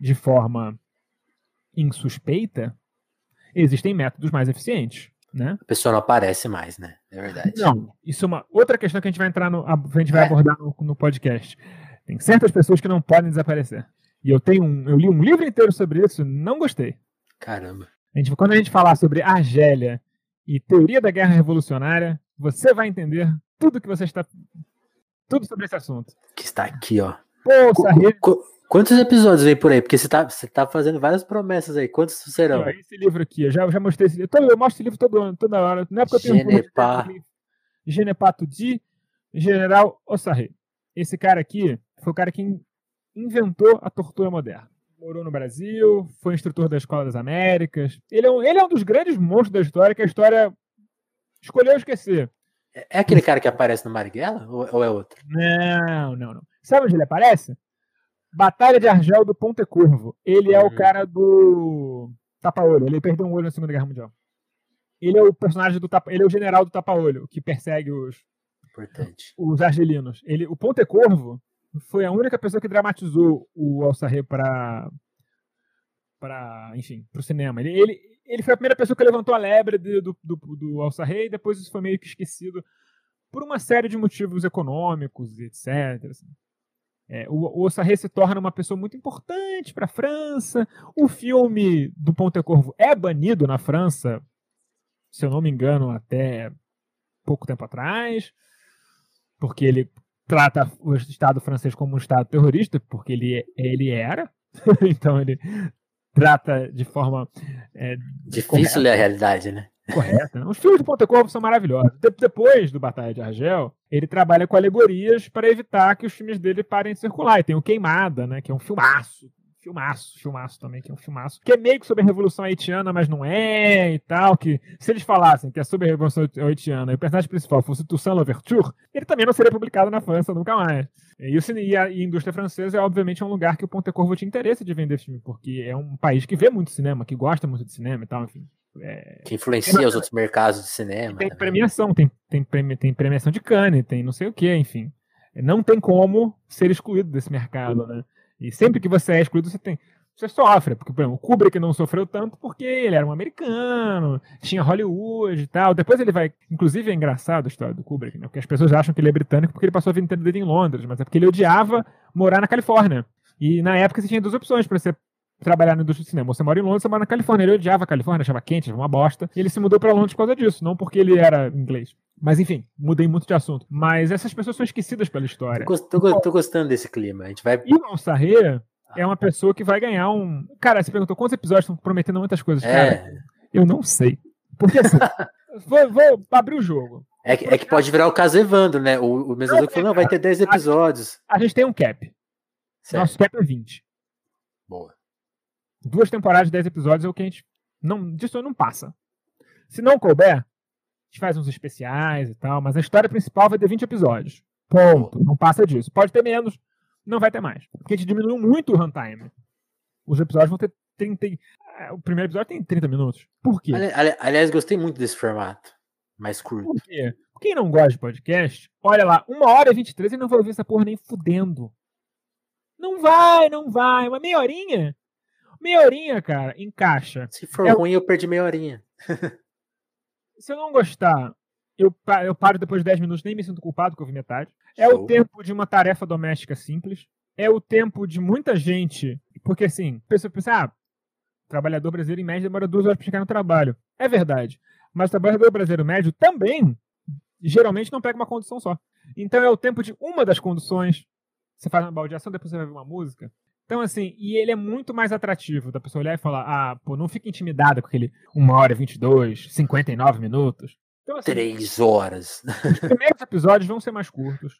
de forma insuspeita, existem métodos mais eficientes. Né? A pessoa não aparece mais, né? É verdade. Não, isso é uma outra questão que a gente vai entrar no, a gente vai é. abordar no, no, podcast. Tem certas pessoas que não podem desaparecer. E eu tenho um, eu li um livro inteiro sobre isso, não gostei. Caramba. A gente, quando a gente falar sobre Argélia e teoria da guerra revolucionária, você vai entender tudo que você está. Tudo sobre esse assunto. Que está aqui, ó. Poxa, qu Quantos episódios vem por aí? Porque você tá, você tá fazendo várias promessas aí. Quantos serão? Esse livro aqui, eu já, já mostrei esse livro. Eu mostro esse livro todo ano, toda hora. Não é porque eu tenho Genepa. Genepato de General Ossarre. Esse cara aqui foi o cara que inventou a tortura moderna morou no Brasil, foi instrutor da Escola das Américas. Ele é um, ele é um dos grandes monstros da história que a história escolheu esquecer. É, é aquele cara que aparece no Marighella ou, ou é outro? Não, não, não. Sabe onde ele aparece? Batalha de Argel do Ponte Curvo. Ele é o uhum. cara do Tapa-Olho. Ele perdeu um olho na Segunda Guerra Mundial. Ele é o personagem do Tapa, ele é o general do Tapa-Olho, que persegue os Importante. os argelinos. Ele, o Ponte Corvo foi a única pessoa que dramatizou o Al-Sarré para para enfim para o cinema ele, ele, ele foi a primeira pessoa que levantou a lebre do, do, do, do Al-Sarré e depois isso foi meio que esquecido por uma série de motivos econômicos etc assim. É, o, o Al-Sarré se torna uma pessoa muito importante para a França o filme do Ponte Corvo é banido na França se eu não me engano até pouco tempo atrás porque ele trata o Estado francês como um Estado terrorista, porque ele, ele era, *laughs* então ele trata de forma. É, Difícil ler a realidade, né? Correta. Os filmes de Ponta Corvo são maravilhosos. De depois do Batalha de Argel, ele trabalha com alegorias para evitar que os filmes dele parem de circular. E tem o Queimada, né? Que é um filmaço filmaço, filmaço também, que é um filmaço, que é meio que sobre a Revolução Haitiana, mas não é e tal, que se eles falassem que é sobre a Revolução Haitiana e o personagem principal fosse Toussaint Louverture, ele também não seria publicado na França nunca mais. E, o, e, a, indústria francesa, é, obviamente, um lugar que o Ponte Corvo tinha interesse de vender filme, porque é um país que vê muito cinema, que gosta muito de cinema e tal, enfim. É... Que influencia é, os outros mercados de cinema. Tem né? premiação, tem, tem, tem premiação de Cannes, tem não sei o que, enfim. Não tem como ser excluído desse mercado, né? E sempre que você é excluído, você tem. Você sofre, porque, por exemplo, o Kubrick não sofreu tanto porque ele era um americano, tinha Hollywood e tal. Depois ele vai. Inclusive é engraçado a história do Kubrick, né? Porque as pessoas acham que ele é britânico porque ele passou a vida inteira dele em Londres, mas é porque ele odiava morar na Califórnia. E na época você tinha duas opções para você trabalhar na indústria do cinema. Você mora em Londres, você mora na Califórnia. Ele odiava a Califórnia, achava quente, achava uma bosta. E ele se mudou para Londres por causa disso, não porque ele era inglês. Mas enfim, mudei muito de assunto. Mas essas pessoas são esquecidas pela história. Tô, tô, tô gostando desse clima. A gente vai. E o Sarre é uma pessoa que vai ganhar um. Cara, você perguntou quantos episódios estão prometendo muitas coisas. É. Cara, eu não sei. Porque assim, *laughs* vou, vou, abrir o jogo. É que, é que pode virar o caso Evandro, né? O, o mesmo falou, não, vai ter 10 episódios. A, a gente tem um cap. Certo. Nosso cap é 20. Duas temporadas de 10 episódios é o que a gente. Não, disso não passa. Se não couber, gente faz uns especiais e tal, mas a história principal vai ter 20 episódios. Ponto. Não passa disso. Pode ter menos, não vai ter mais. Porque a gente diminuiu muito o runtime. Os episódios vão ter 30. É, o primeiro episódio tem 30 minutos. Por quê? Ali, aliás, gostei muito desse formato. Mais curto. Por quê? Quem não gosta de podcast, olha lá, uma hora e vinte e três e não vai ouvir essa porra nem fudendo. Não vai, não vai. Uma meia horinha. Meia horinha, cara, encaixa. Se for é ruim, eu perdi meia horinha. *laughs* Se eu não gostar, eu, eu paro depois de 10 minutos, nem me sinto culpado, que eu vi metade. É Show. o tempo de uma tarefa doméstica simples. É o tempo de muita gente. Porque assim, a pessoa pensa, ah, trabalhador brasileiro em média demora duas horas para chegar no trabalho. É verdade. Mas o trabalhador brasileiro médio também, geralmente, não pega uma condução só. Então é o tempo de uma das conduções. Você faz uma baldeação, depois você vai ver uma música. Então, assim, e ele é muito mais atrativo da pessoa olhar e falar: ah, pô, não fica intimidada com aquele 1 hora e 22, 59 minutos. Então, assim, Três horas. Os primeiros episódios vão ser mais curtos.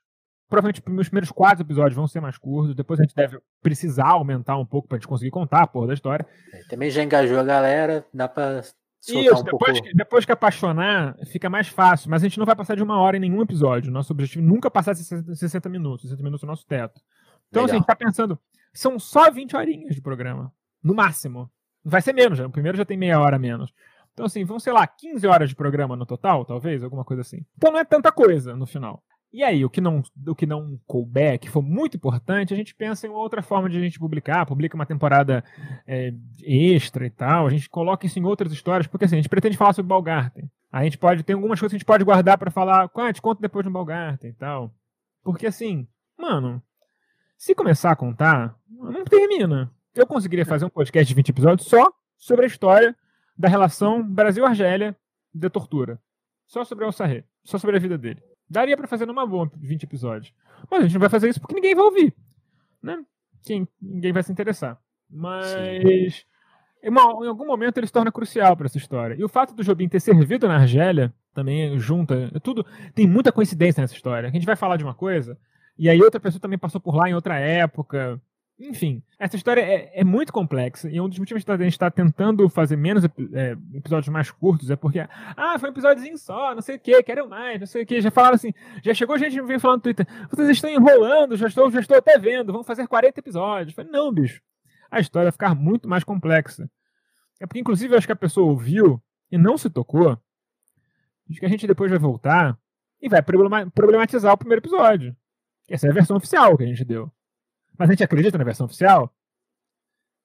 Provavelmente os primeiros quatro episódios vão ser mais curtos. Depois a gente deve precisar aumentar um pouco pra gente conseguir contar a porra da história. É, também já engajou a galera, dá pra Isso, um depois, pouco... que, depois que apaixonar, fica mais fácil. Mas a gente não vai passar de uma hora em nenhum episódio. Nosso objetivo é nunca passar de 60 minutos. 60 minutos é o nosso teto. Então, assim, a gente tá pensando, são só 20 horinhas de programa. No máximo. Vai ser menos, já. o primeiro já tem meia hora menos. Então, assim, vão, sei lá, 15 horas de programa no total, talvez, alguma coisa assim. Então não é tanta coisa no final. E aí, o que não, o que não couber, que foi muito importante, a gente pensa em outra forma de a gente publicar, publica uma temporada é, extra e tal, a gente coloca isso em outras histórias, porque assim, a gente pretende falar sobre Balgarten. A gente pode, tem algumas coisas que a gente pode guardar para falar, ah, te depois do Balgarten e tal. Porque assim, mano, se começar a contar, não termina. Eu conseguiria fazer um podcast de 20 episódios só sobre a história da relação Brasil-Argélia de tortura. Só sobre o Sarré. Só sobre a vida dele. Daria para fazer numa boa 20 episódios. Mas a gente não vai fazer isso porque ninguém vai ouvir. Né? Quem, ninguém vai se interessar. Mas. Em, algum momento ele se torna crucial para essa história. E o fato do Jobim ter servido na Argélia também junta. É tudo Tem muita coincidência nessa história. A gente vai falar de uma coisa, e aí outra pessoa também passou por lá em outra época. Enfim, essa história é, é, muito complexa e um dos motivos que a gente está tentando fazer menos é, episódios mais curtos é porque, ah, foi um episódiozinho só, não sei o que, quero mais, não sei o que. Já falaram assim, já chegou gente que veio falando no Twitter, vocês estão enrolando, já estou, já estou até vendo, vamos fazer 40 episódios. Eu falei, não, bicho, a história vai ficar muito mais complexa. É porque, inclusive, eu acho que a pessoa ouviu e não se tocou, acho que a gente depois vai voltar e vai problematizar o primeiro episódio. Essa é a versão oficial que a gente deu. Mas a gente acredita na versão oficial?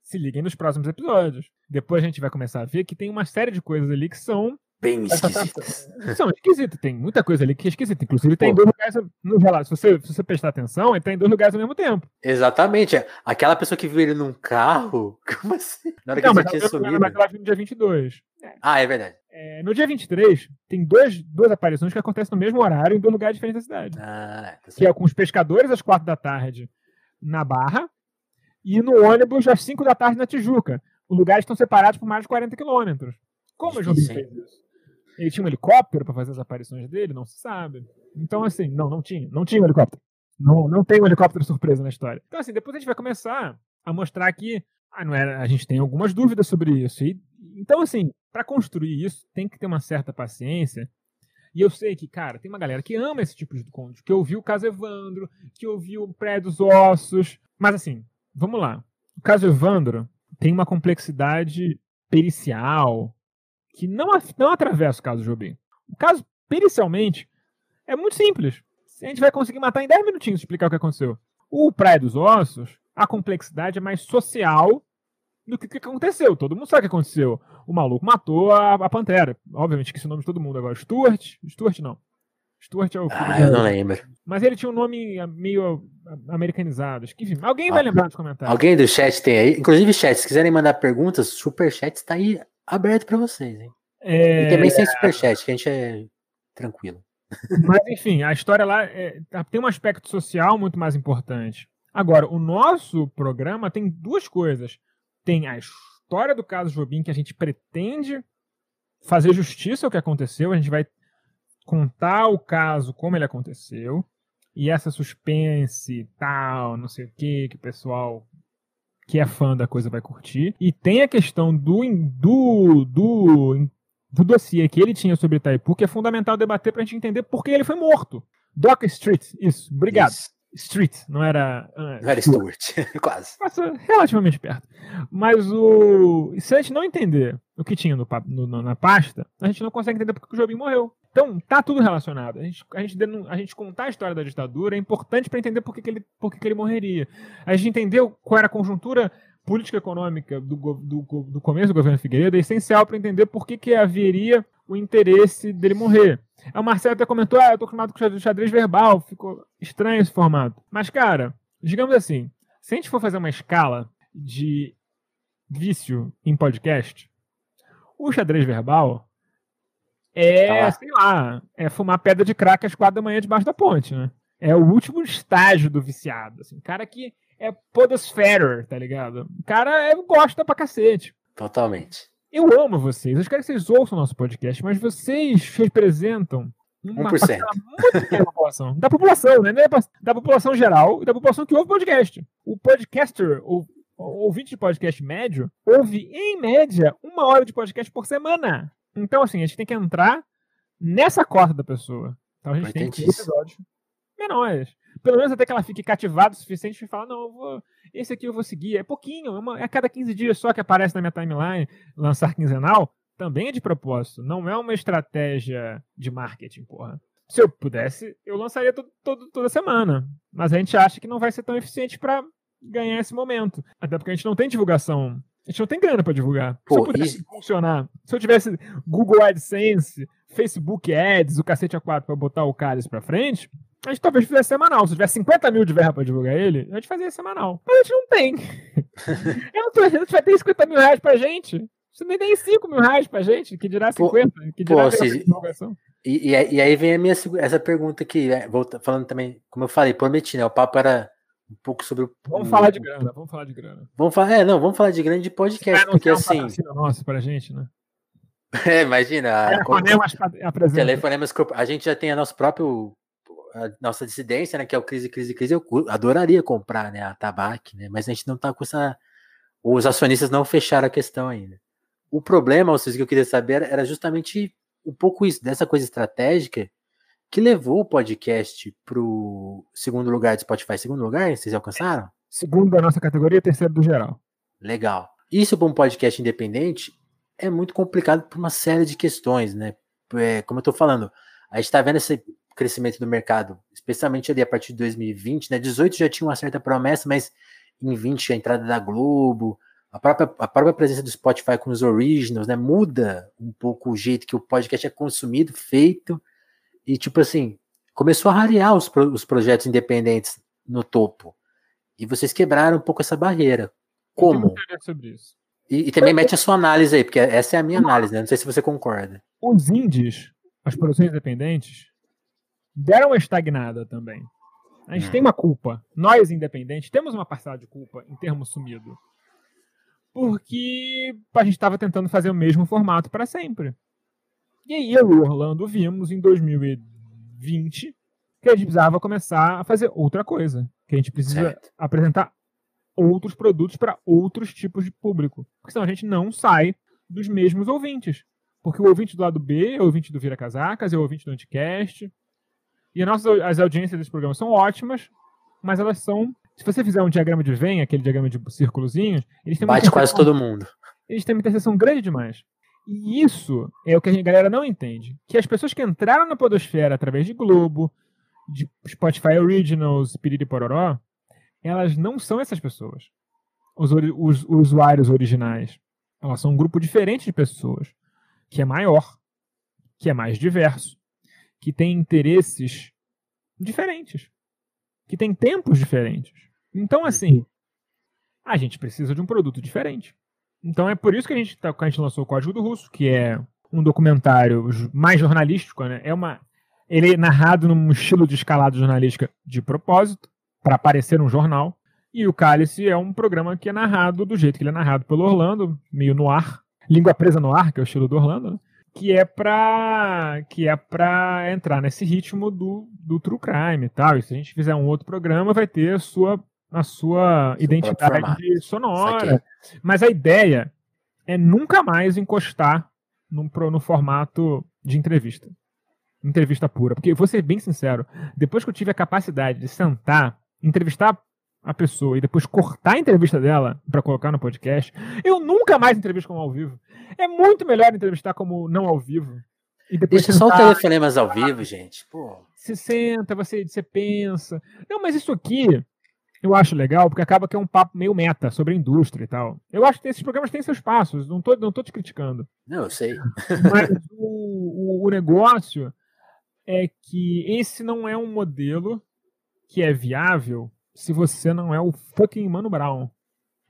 Se liguem nos próximos episódios. Depois a gente vai começar a ver que tem uma série de coisas ali que são. Bem esquisitas. São esquisitas. Tem muita coisa ali que é esquisita. Inclusive, tem dois lugares no relato. Se você, se você prestar atenção, ele tá em dois lugares ao mesmo tempo. Exatamente. Aquela pessoa que viu ele num carro. *laughs* Como assim? Na hora que Não, ele tinha sumido. Mas ela viu no dia 22. Ah, é verdade. É, no dia 23, tem dois, duas aparições que acontecem no mesmo horário em dois lugares diferentes da cidade. Ah, tá que é com os pescadores às quatro da tarde na Barra e no ônibus às 5 da tarde na Tijuca. Os lugares estão separados por mais de 40 quilômetros. Como o Jobim fez isso? Ele tinha um helicóptero para fazer as aparições dele? Não se sabe. Então, assim, não, não tinha. Não tinha um helicóptero. Não, não tem um helicóptero surpresa na história. Então, assim, depois a gente vai começar a mostrar que ah, não era, a gente tem algumas dúvidas sobre isso. E, então, assim, para construir isso, tem que ter uma certa paciência e eu sei que, cara, tem uma galera que ama esse tipo de conto, que ouviu o caso Evandro, que ouviu o Pré dos Ossos. Mas assim, vamos lá. O caso Evandro tem uma complexidade pericial que não, não atravessa o caso Jobim. O caso, pericialmente, é muito simples. A gente vai conseguir matar em 10 minutinhos explicar o que aconteceu. O Praia dos Ossos, a complexidade é mais social do que, que aconteceu. Todo mundo sabe o que aconteceu. O maluco matou a, a Pantera. Obviamente que esse nome de todo mundo agora. Stuart? Stuart não. Stuart é o filho Ah, eu não lembro. Mas ele tinha um nome meio americanizado. Enfim, alguém vai lembrar nos comentários. Alguém do chat tem aí? Inclusive, chat, se quiserem mandar perguntas, super chat está aí aberto para vocês, hein? É... E também sem super chat, que a gente é tranquilo. Mas enfim, a história lá é, tem um aspecto social muito mais importante. Agora, o nosso programa tem duas coisas tem a história do caso Jobim, que a gente pretende fazer justiça ao que aconteceu, a gente vai contar o caso como ele aconteceu, e essa suspense tal, não sei o que, que o pessoal que é fã da coisa vai curtir. E tem a questão do, do, do, do dossiê que ele tinha sobre Itaipu, que é fundamental debater para a gente entender por que ele foi morto. Dock Street, isso, obrigado. Isso. Street, não era. Uh, não era Stuart, *laughs* quase. Passa relativamente perto. Mas o. Se a gente não entender o que tinha no, no, na pasta, a gente não consegue entender porque o Jobim morreu. Então, tá tudo relacionado. A gente, a gente, a gente contar a história da ditadura é importante para entender por que, que, ele, por que, que ele morreria. A gente entendeu qual era a conjuntura política econômica do, do, do começo do governo Figueiredo é essencial para entender por que, que haveria o interesse dele morrer. O Marcelo até comentou: ah, eu tô acostumado com xadrez verbal, ficou estranho esse formato. Mas, cara, digamos assim, se a gente for fazer uma escala de vício em podcast, o xadrez verbal é, tá sei lá, é fumar pedra de crack às quatro da manhã debaixo da ponte, né? É o último estágio do viciado, assim. Cara que é podosfera, tá ligado? O cara é, gosta pra cacete. Totalmente. Eu amo vocês. Eu quero que vocês ouçam o nosso podcast, mas vocês representam uma 1%. muito da população. Da população, né? Da população geral e da população que ouve podcast. O podcaster, o, ouvinte de podcast médio, ouve, em média, uma hora de podcast por semana. Então, assim, a gente tem que entrar nessa cota da pessoa. Então a gente tem que episódios menores. Pelo menos até que ela fique cativada o suficiente e falar, não, vou, esse aqui eu vou seguir. É pouquinho, é, uma, é a cada 15 dias só que aparece na minha timeline lançar quinzenal. Também é de propósito, não é uma estratégia de marketing, porra. Se eu pudesse, eu lançaria todo, todo, toda semana. Mas a gente acha que não vai ser tão eficiente para ganhar esse momento. Até porque a gente não tem divulgação a gente não tem grana para divulgar. Pô, se eu pudesse isso... funcionar, se eu tivesse Google AdSense, Facebook Ads, o cacete A4 para botar o Cálice para frente, a gente talvez fizesse semanal. Se tivesse 50 mil de verba para divulgar ele, a gente fazia semanal. Mas a gente não tem. *laughs* eu não tô, a gente vai ter 50 mil reais pra gente. Você nem tem 5 mil reais pra gente, que dirá 50, pô, que dirá pô, se... e, e, aí vem a minha essa pergunta aqui, né? Volta, falando também, como eu falei, prometi, né? O papo era um pouco sobre o. Vamos falar de grana, vamos falar de grana. Vamos falar, é, não, vamos falar de grana de podcast, porque assim. Um nossa, pra gente, né? *laughs* É, imagina. Telefonemas Telefonemas, a gente já tem a nosso próprio a nossa dissidência, né, que é o crise, crise, crise. Eu adoraria comprar, né, a tabac, né, mas a gente não tá com essa. Os acionistas não fecharam a questão ainda. O problema, vocês que eu queria saber, era justamente um pouco isso, dessa coisa estratégica que levou o podcast pro segundo lugar do Spotify. Segundo lugar, vocês alcançaram? Segundo da nossa categoria, terceiro do geral. Legal. Isso para um podcast independente é muito complicado por uma série de questões, né? É, como eu estou falando, a gente está vendo esse crescimento do mercado, especialmente ali a partir de 2020, né? 18 já tinha uma certa promessa, mas em 20 a entrada da Globo, a própria, a própria presença do Spotify com os originals, né? Muda um pouco o jeito que o podcast é consumido, feito. E, tipo assim, começou a rarear os, pro, os projetos independentes no topo. E vocês quebraram um pouco essa barreira. Como? Sobre isso. E, e, também mete a sua análise aí, porque essa é a minha análise, né? Não sei se você concorda. Os indies, as produções independentes, deram uma estagnada também. A gente hum. tem uma culpa. Nós, independentes, temos uma parcela de culpa em termos sumido. Porque a gente estava tentando fazer o mesmo formato para sempre. E aí eu e o Orlando vimos em 2020 que a gente precisava começar a fazer outra coisa. Que a gente precisa certo. apresentar outros produtos para outros tipos de público. Porque senão a gente não sai dos mesmos ouvintes. Porque o ouvinte do lado B é o ouvinte do Vira Casacas, é o ouvinte do Anticast. E as nossas as audiências desse programa são ótimas, mas elas são. Se você fizer um diagrama de Venn, aquele diagrama de círculozinhos, eles têm Bate quase todo mundo. Eles têm uma interseção grande demais. E isso é o que a galera não entende. Que as pessoas que entraram na podosfera através de Globo, de Spotify Originals, Piriri Pororó, elas não são essas pessoas. Os, os, os usuários originais. Elas são um grupo diferente de pessoas. Que é maior. Que é mais diverso. Que tem interesses diferentes. Que tem tempos diferentes. Então, assim, a gente precisa de um produto diferente. Então é por isso que a gente, tá, que a gente lançou o Código do Russo, que é um documentário mais jornalístico, né? É uma, ele é narrado num estilo de escalada jornalística de propósito, para aparecer um jornal. E o Cálice é um programa que é narrado do jeito que ele é narrado pelo Orlando, meio no ar, língua presa no ar, que é o estilo do Orlando, né? Que é para que é para entrar nesse ritmo do, do true crime e tal. E se a gente fizer um outro programa, vai ter a sua a sua identidade sonora. Mas a ideia é nunca mais encostar no, no formato de entrevista. entrevista pura. Porque, vou ser bem sincero, depois que eu tive a capacidade de sentar, entrevistar a pessoa e depois cortar a entrevista dela para colocar no podcast, eu nunca mais entrevisto como ao vivo. É muito melhor entrevistar como não ao vivo. E depois Deixa sentar, só o telefonemas ao vivo, gente. Pô. Você senta, você, você pensa. Não, mas isso aqui eu acho legal, porque acaba que é um papo meio meta sobre a indústria e tal. Eu acho que esses programas têm seus passos, não tô, não tô te criticando. Não, eu sei. Mas o, o, o negócio é que esse não é um modelo que é viável se você não é o fucking Mano Brown.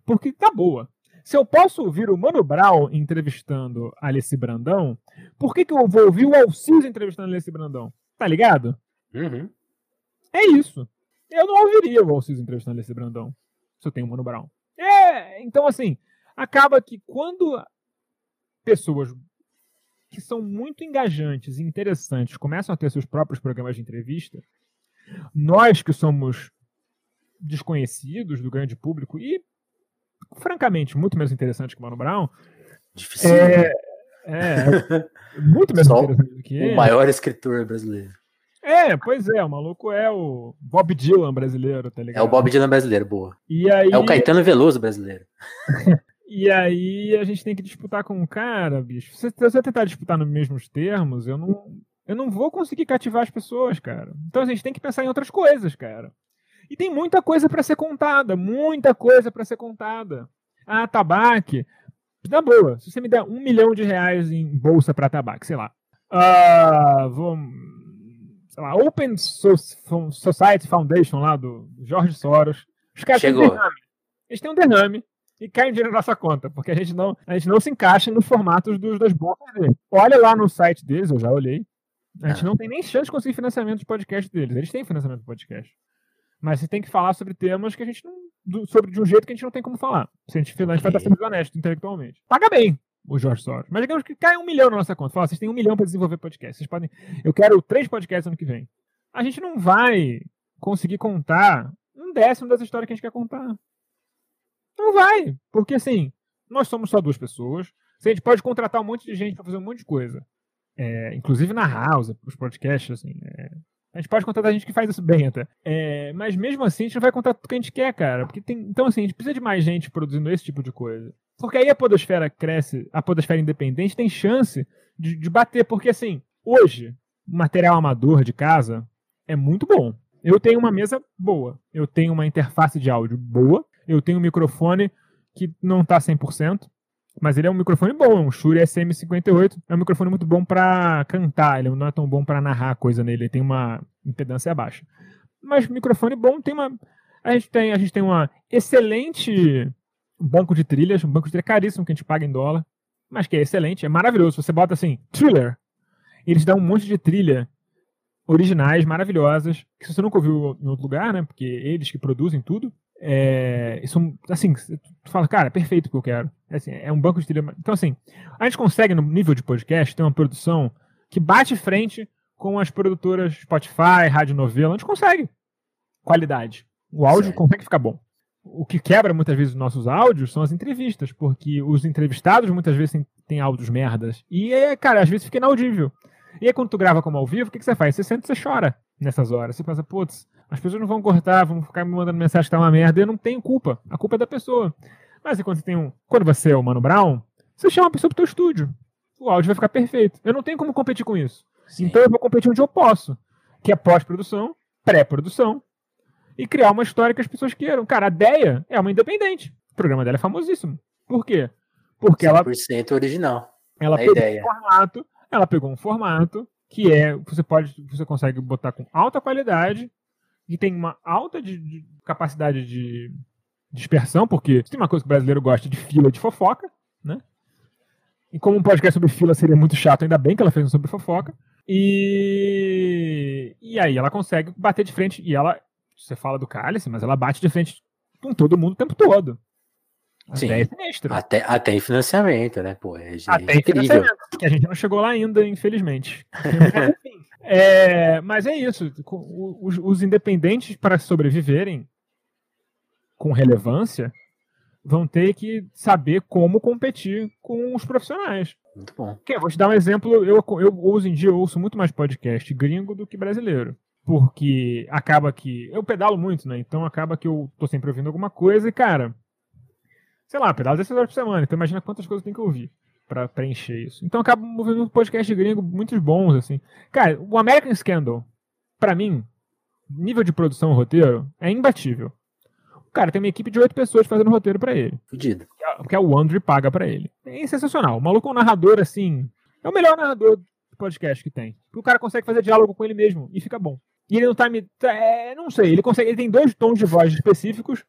Porque tá boa. Se eu posso ouvir o Mano Brown entrevistando Alice Brandão, por que, que eu vou ouvir o Alciso entrevistando Alice Brandão? Tá ligado? Uhum. É isso. Eu não ouviria o Alciso entrevistando Alice Brandão se eu tenho o Mano Brown. É, então assim, acaba que quando pessoas que são muito engajantes e interessantes começam a ter seus próprios programas de entrevista, nós que somos desconhecidos do grande público e, francamente, muito menos interessantes que o Mano Brown. Difícil. É, é *laughs* muito menos Só interessante do que O ele. maior escritor brasileiro. É, pois é, o maluco é o Bob Dylan brasileiro, tá ligado? É o Bob Dylan brasileiro, boa. E aí... É o Caetano Veloso brasileiro. *laughs* e aí a gente tem que disputar com um cara, bicho. Se você tentar disputar nos mesmos termos, eu não, eu não vou conseguir cativar as pessoas, cara. Então a gente tem que pensar em outras coisas, cara. E tem muita coisa para ser contada, muita coisa para ser contada. Ah, tabaque. Na boa, se você me der um milhão de reais em bolsa para tabaco, sei lá. Uh, vou, sei lá, Open Society Foundation lá do Jorge Soros. Os caras Chegou. têm um derrame. Eles têm um derrame e caem dinheiro na nossa conta, porque a gente não, a gente não se encaixa nos formatos dos, das bolsas deles. Olha lá no site deles, eu já olhei. A gente ah. não tem nem chance de conseguir financiamento de podcast deles. Eles têm financiamento de podcast. Mas você tem que falar sobre temas que a gente não. sobre de um jeito que a gente não tem como falar. Se a gente, a gente vai estar sendo desonesto intelectualmente. Paga bem o Jorge Soros. Mas digamos que cai um milhão na nossa conta. Fala, vocês têm um milhão para desenvolver podcast. Vocês podem. Eu quero três podcasts ano que vem. A gente não vai conseguir contar um décimo das histórias que a gente quer contar. Não vai. Porque assim, nós somos só duas pessoas. A gente pode contratar um monte de gente para fazer um monte de coisa. É, inclusive na House, os podcasts, assim. É, a gente pode contar da gente que faz isso bem até. É, mas mesmo assim, a gente não vai contar tudo que a gente quer, cara. Porque tem, então, assim, a gente precisa de mais gente produzindo esse tipo de coisa. Porque aí a podosfera cresce, a podosfera independente tem chance de, de bater. Porque, assim, hoje, material amador de casa é muito bom. Eu tenho uma mesa boa. Eu tenho uma interface de áudio boa. Eu tenho um microfone que não tá 100%. Mas ele é um microfone bom, é um Shure SM58. É um microfone muito bom para cantar, ele não é tão bom para narrar coisa nele, ele tem uma impedância baixa. Mas microfone bom tem uma a gente tem, a gente tem uma excelente banco de trilhas, um banco de trilha caríssimo que a gente paga em dólar, mas que é excelente, é maravilhoso. Você bota assim, thriller, eles dão um monte de trilha originais, maravilhosas, que você nunca ouviu em outro lugar, né? Porque eles que produzem tudo. É, são, assim, tu fala, cara, é perfeito o que eu quero. É, assim, é um banco de trilha. Então, assim, a gente consegue, no nível de podcast, ter uma produção que bate frente com as produtoras Spotify, Rádio Novela. A gente consegue qualidade. O áudio Sim. consegue ficar bom. O que quebra muitas vezes os nossos áudios são as entrevistas, porque os entrevistados muitas vezes têm, têm áudios merdas. E, cara, às vezes fica inaudível. E aí, quando tu grava como ao vivo, o que, que você faz? Você sente e você chora nessas horas. Você pensa, putz, as pessoas não vão cortar, vão ficar me mandando mensagem que tá uma merda. Eu não tenho culpa. A culpa é da pessoa. Mas quando você tem um. Quando você é o Mano Brown, você chama a pessoa pro teu estúdio. O áudio vai ficar perfeito. Eu não tenho como competir com isso. Sim. Então eu vou competir onde eu posso. Que é pós-produção, pré-produção. E criar uma história que as pessoas queiram. Cara, a Deia é uma independente. O programa dela é famosíssimo. Por quê? Porque 100% ela. 100% original. Ela pegou ideia. um formato. Ela pegou um formato que é. Você pode. Você consegue botar com alta qualidade que tem uma alta de, de capacidade de dispersão, porque tem uma coisa que o brasileiro gosta de fila de fofoca, né? E como um podcast sobre fila seria muito chato, ainda bem que ela fez um sobre fofoca. E, e aí ela consegue bater de frente. E ela, você fala do cálice, mas ela bate de frente com todo mundo o tempo todo. Sim, até, é até, até em financiamento, né? Pô, é, até em financiamento, que a gente não chegou lá ainda, infelizmente. *laughs* enfim, é, mas é isso. Os, os independentes, para sobreviverem com relevância, vão ter que saber como competir com os profissionais. Muito bom. Que, vou te dar um exemplo. Eu, eu hoje em dia eu ouço muito mais podcast gringo do que brasileiro. Porque acaba que. Eu pedalo muito, né? Então acaba que eu tô sempre ouvindo alguma coisa e, cara. Sei lá, pedalo 10 horas por semana. Então imagina quantas coisas tem que ouvir para preencher isso. Então acabo ouvindo um podcast gringo muitos bons, assim. Cara, o American Scandal, para mim, nível de produção roteiro, é imbatível. O cara tem uma equipe de oito pessoas fazendo roteiro para ele. Fudido. Porque é o Andrew paga para ele. É sensacional. O maluco é um narrador, assim. É o melhor narrador do podcast que tem. Porque o cara consegue fazer diálogo com ele mesmo e fica bom. E ele não tá me. Tá, é, não sei, ele consegue. Ele tem dois tons de voz específicos.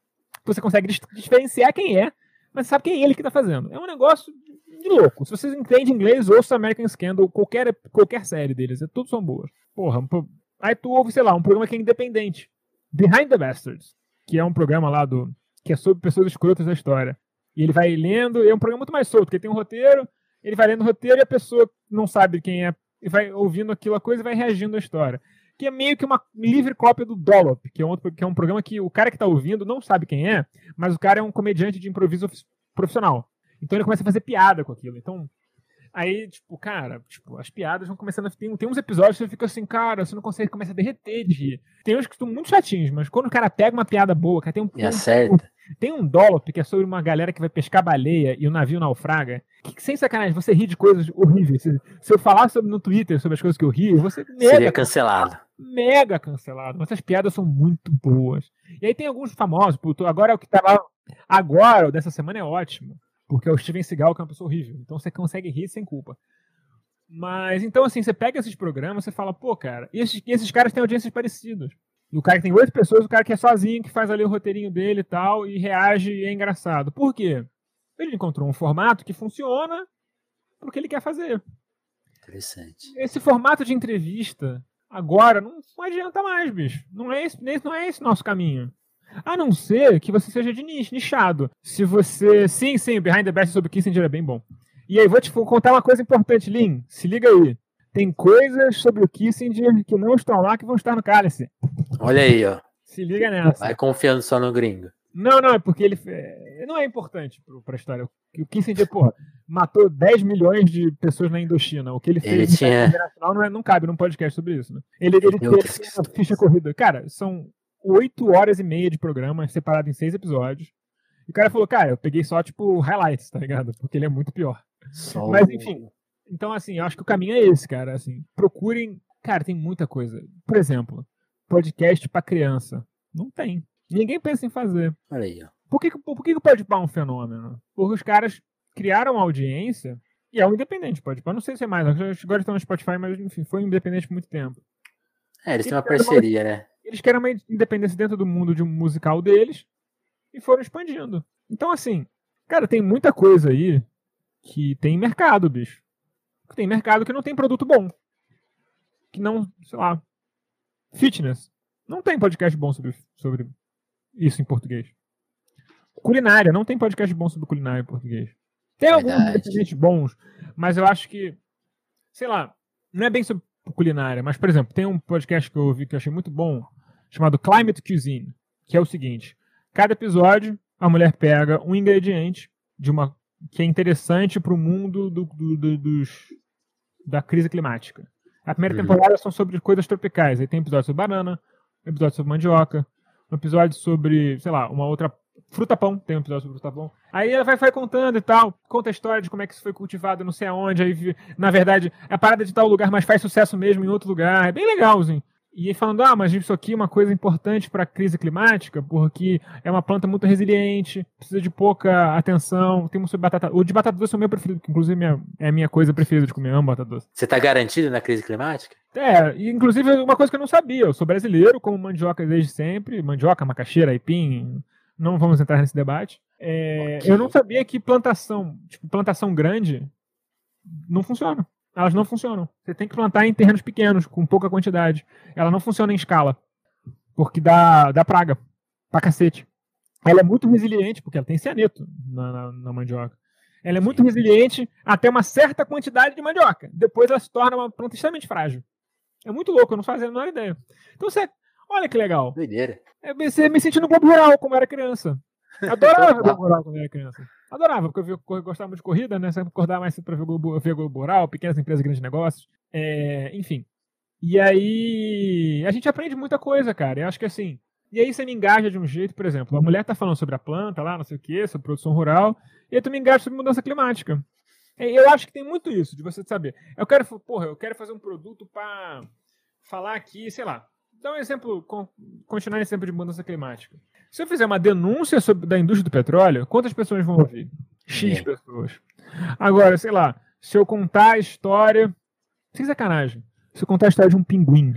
Você consegue diferenciar quem é, mas sabe quem é ele que tá fazendo. É um negócio de louco. Se vocês entendem inglês, ouça American Scandal, qualquer, qualquer série deles. É, tudo são boas. Porra, aí tu ouve, sei lá, um programa que é independente. Behind the Bastards, que é um programa lá do. que é sobre pessoas escrotas da história. E ele vai lendo, é um programa muito mais solto, porque tem um roteiro, ele vai lendo o roteiro e a pessoa não sabe quem é, e vai ouvindo aquilo, a coisa e vai reagindo à história. Que é meio que uma livre cópia do Dollop, que é, um que é um programa que o cara que está ouvindo não sabe quem é, mas o cara é um comediante de improviso profissional. Então ele começa a fazer piada com aquilo. Então, aí, tipo, cara, tipo, as piadas vão começando a. Tem, tem uns episódios que você fica assim, cara, você não consegue, começa a derreter de rir. Tem uns que estão muito chatinhos, mas quando o cara pega uma piada boa, cara, tem um. E acerta. Tem um Dollop que é sobre uma galera que vai pescar baleia e o navio naufraga. Que, sem sacanagem, você ri de coisas horríveis. Se, se eu falar sobre, no Twitter sobre as coisas que eu ri, você mega, Seria cancelado. Mega cancelado. Mas essas piadas são muito boas. E aí tem alguns famosos. Agora é o que tava. Agora, o dessa semana é ótimo. Porque é o Steven Seagal, que é uma pessoa horrível. Então você consegue rir sem culpa. Mas então, assim, você pega esses programas, você fala, pô, cara, e esses, esses caras têm audiências parecidas. E o cara que tem oito pessoas, o cara que é sozinho, que faz ali o roteirinho dele e tal, e reage e é engraçado. Por quê? Ele encontrou um formato que funciona porque ele quer fazer. Interessante. Esse formato de entrevista, agora, não, não adianta mais, bicho. Não é, esse, não é esse nosso caminho. A não ser que você seja de nicho, nichado. Se você. Sim, sim, o Behind the Best sobre Kissinger é bem bom. E aí, vou te contar uma coisa importante, Lin. Se liga aí. Tem coisas sobre o Kissinger que não estão lá que vão estar no cálice. Olha aí, ó. Se liga nessa. Vai confiando só no gringo. Não, não, é porque ele. Não é importante para a história. O Kissinger, porra, matou 10 milhões de pessoas na Indochina. O que ele fez ele tinha... internacional não, é, não cabe num podcast sobre isso, né? Ele, ele teve uma ficha corrida. Cara, são oito horas e meia de programa, separado em seis episódios. E o cara falou, cara, eu peguei só, tipo, highlights, tá ligado? Porque ele é muito pior. Só Mas, enfim. Então, assim, eu acho que o caminho é esse, cara. Assim, procurem. Cara, tem muita coisa. Por exemplo, podcast para criança. Não tem. Ninguém pensa em fazer. Olha aí, ó. Por que, por que o Podpah é um fenômeno? Porque os caras criaram audiência e é um independente, Podpah. Não sei se é mais, agora estão no Spotify, mas enfim, foi um independente por muito tempo. É, eles têm uma parceria, uma, né? Eles querem uma independência dentro do mundo de um musical deles e foram expandindo. Então, assim, cara, tem muita coisa aí que tem mercado, bicho. Tem mercado que não tem produto bom. Que não, sei lá, fitness. Não tem podcast bom sobre, sobre isso em português. Culinária, não tem podcast bom sobre culinária em português. Tem Verdade. alguns independentes bons, mas eu acho que, sei lá, não é bem sobre culinária, mas, por exemplo, tem um podcast que eu ouvi que eu achei muito bom, chamado Climate Cuisine, que é o seguinte: cada episódio a mulher pega um ingrediente de uma que é interessante para o mundo do, do, do, dos, da crise climática. A primeira uhum. temporada são sobre coisas tropicais. Aí tem episódio sobre banana, episódio sobre mandioca, um episódio sobre, sei lá, uma outra fruta pão, tem um episódio sobre fruta pão. Aí ela vai, vai contando e tal, conta a história de como é que isso foi cultivado não sei aonde, aí na verdade a parada de tal lugar, mas faz sucesso mesmo em outro lugar. É bem legalzinho. E falando, ah, mas isso aqui é uma coisa importante para a crise climática, porque é uma planta muito resiliente, precisa de pouca atenção. Temos sobre batata. O de batata doce é o meu preferido, que inclusive é, é a minha coisa preferida de comer, amo batata doce. Você está garantido na crise climática? É, e inclusive uma coisa que eu não sabia. Eu sou brasileiro, como mandioca desde sempre. Mandioca, macaxeira, aipim. Não vamos entrar nesse debate. É, okay. Eu não sabia que plantação, tipo, plantação grande não funciona elas não funcionam. Você tem que plantar em terrenos pequenos, com pouca quantidade. Ela não funciona em escala, porque dá, dá praga pra cacete. Ela é muito resiliente, porque ela tem cianeto na, na, na mandioca. Ela é muito resiliente até uma certa quantidade de mandioca. Depois ela se torna uma planta extremamente frágil. É muito louco, eu não fazia a menor ideia. Então você, olha que legal. Doideira. É, você me sentindo no Globo Rural, como era criança. Adorava ver Globo Rural quando era criança. Adorava, porque eu, eu gostava muito de corrida, né? Sempre acordar mais cedo pra ver Globo, ver Globo Rural, pequenas empresas, grandes negócios. É, enfim. E aí. A gente aprende muita coisa, cara. Eu acho que assim. E aí você me engaja de um jeito, por exemplo, a mulher tá falando sobre a planta lá, não sei o quê, sobre produção rural, e aí tu me engaja sobre mudança climática. Eu acho que tem muito isso, de você saber. Eu quero, porra, eu quero fazer um produto para falar aqui, sei lá, dar um exemplo, continuar esse exemplo de mudança climática. Se eu fizer uma denúncia sobre, da indústria do petróleo, quantas pessoas vão ouvir? X pessoas. Agora, sei lá, se eu contar a história. Sem sacanagem. Se eu contar a história de um pinguim,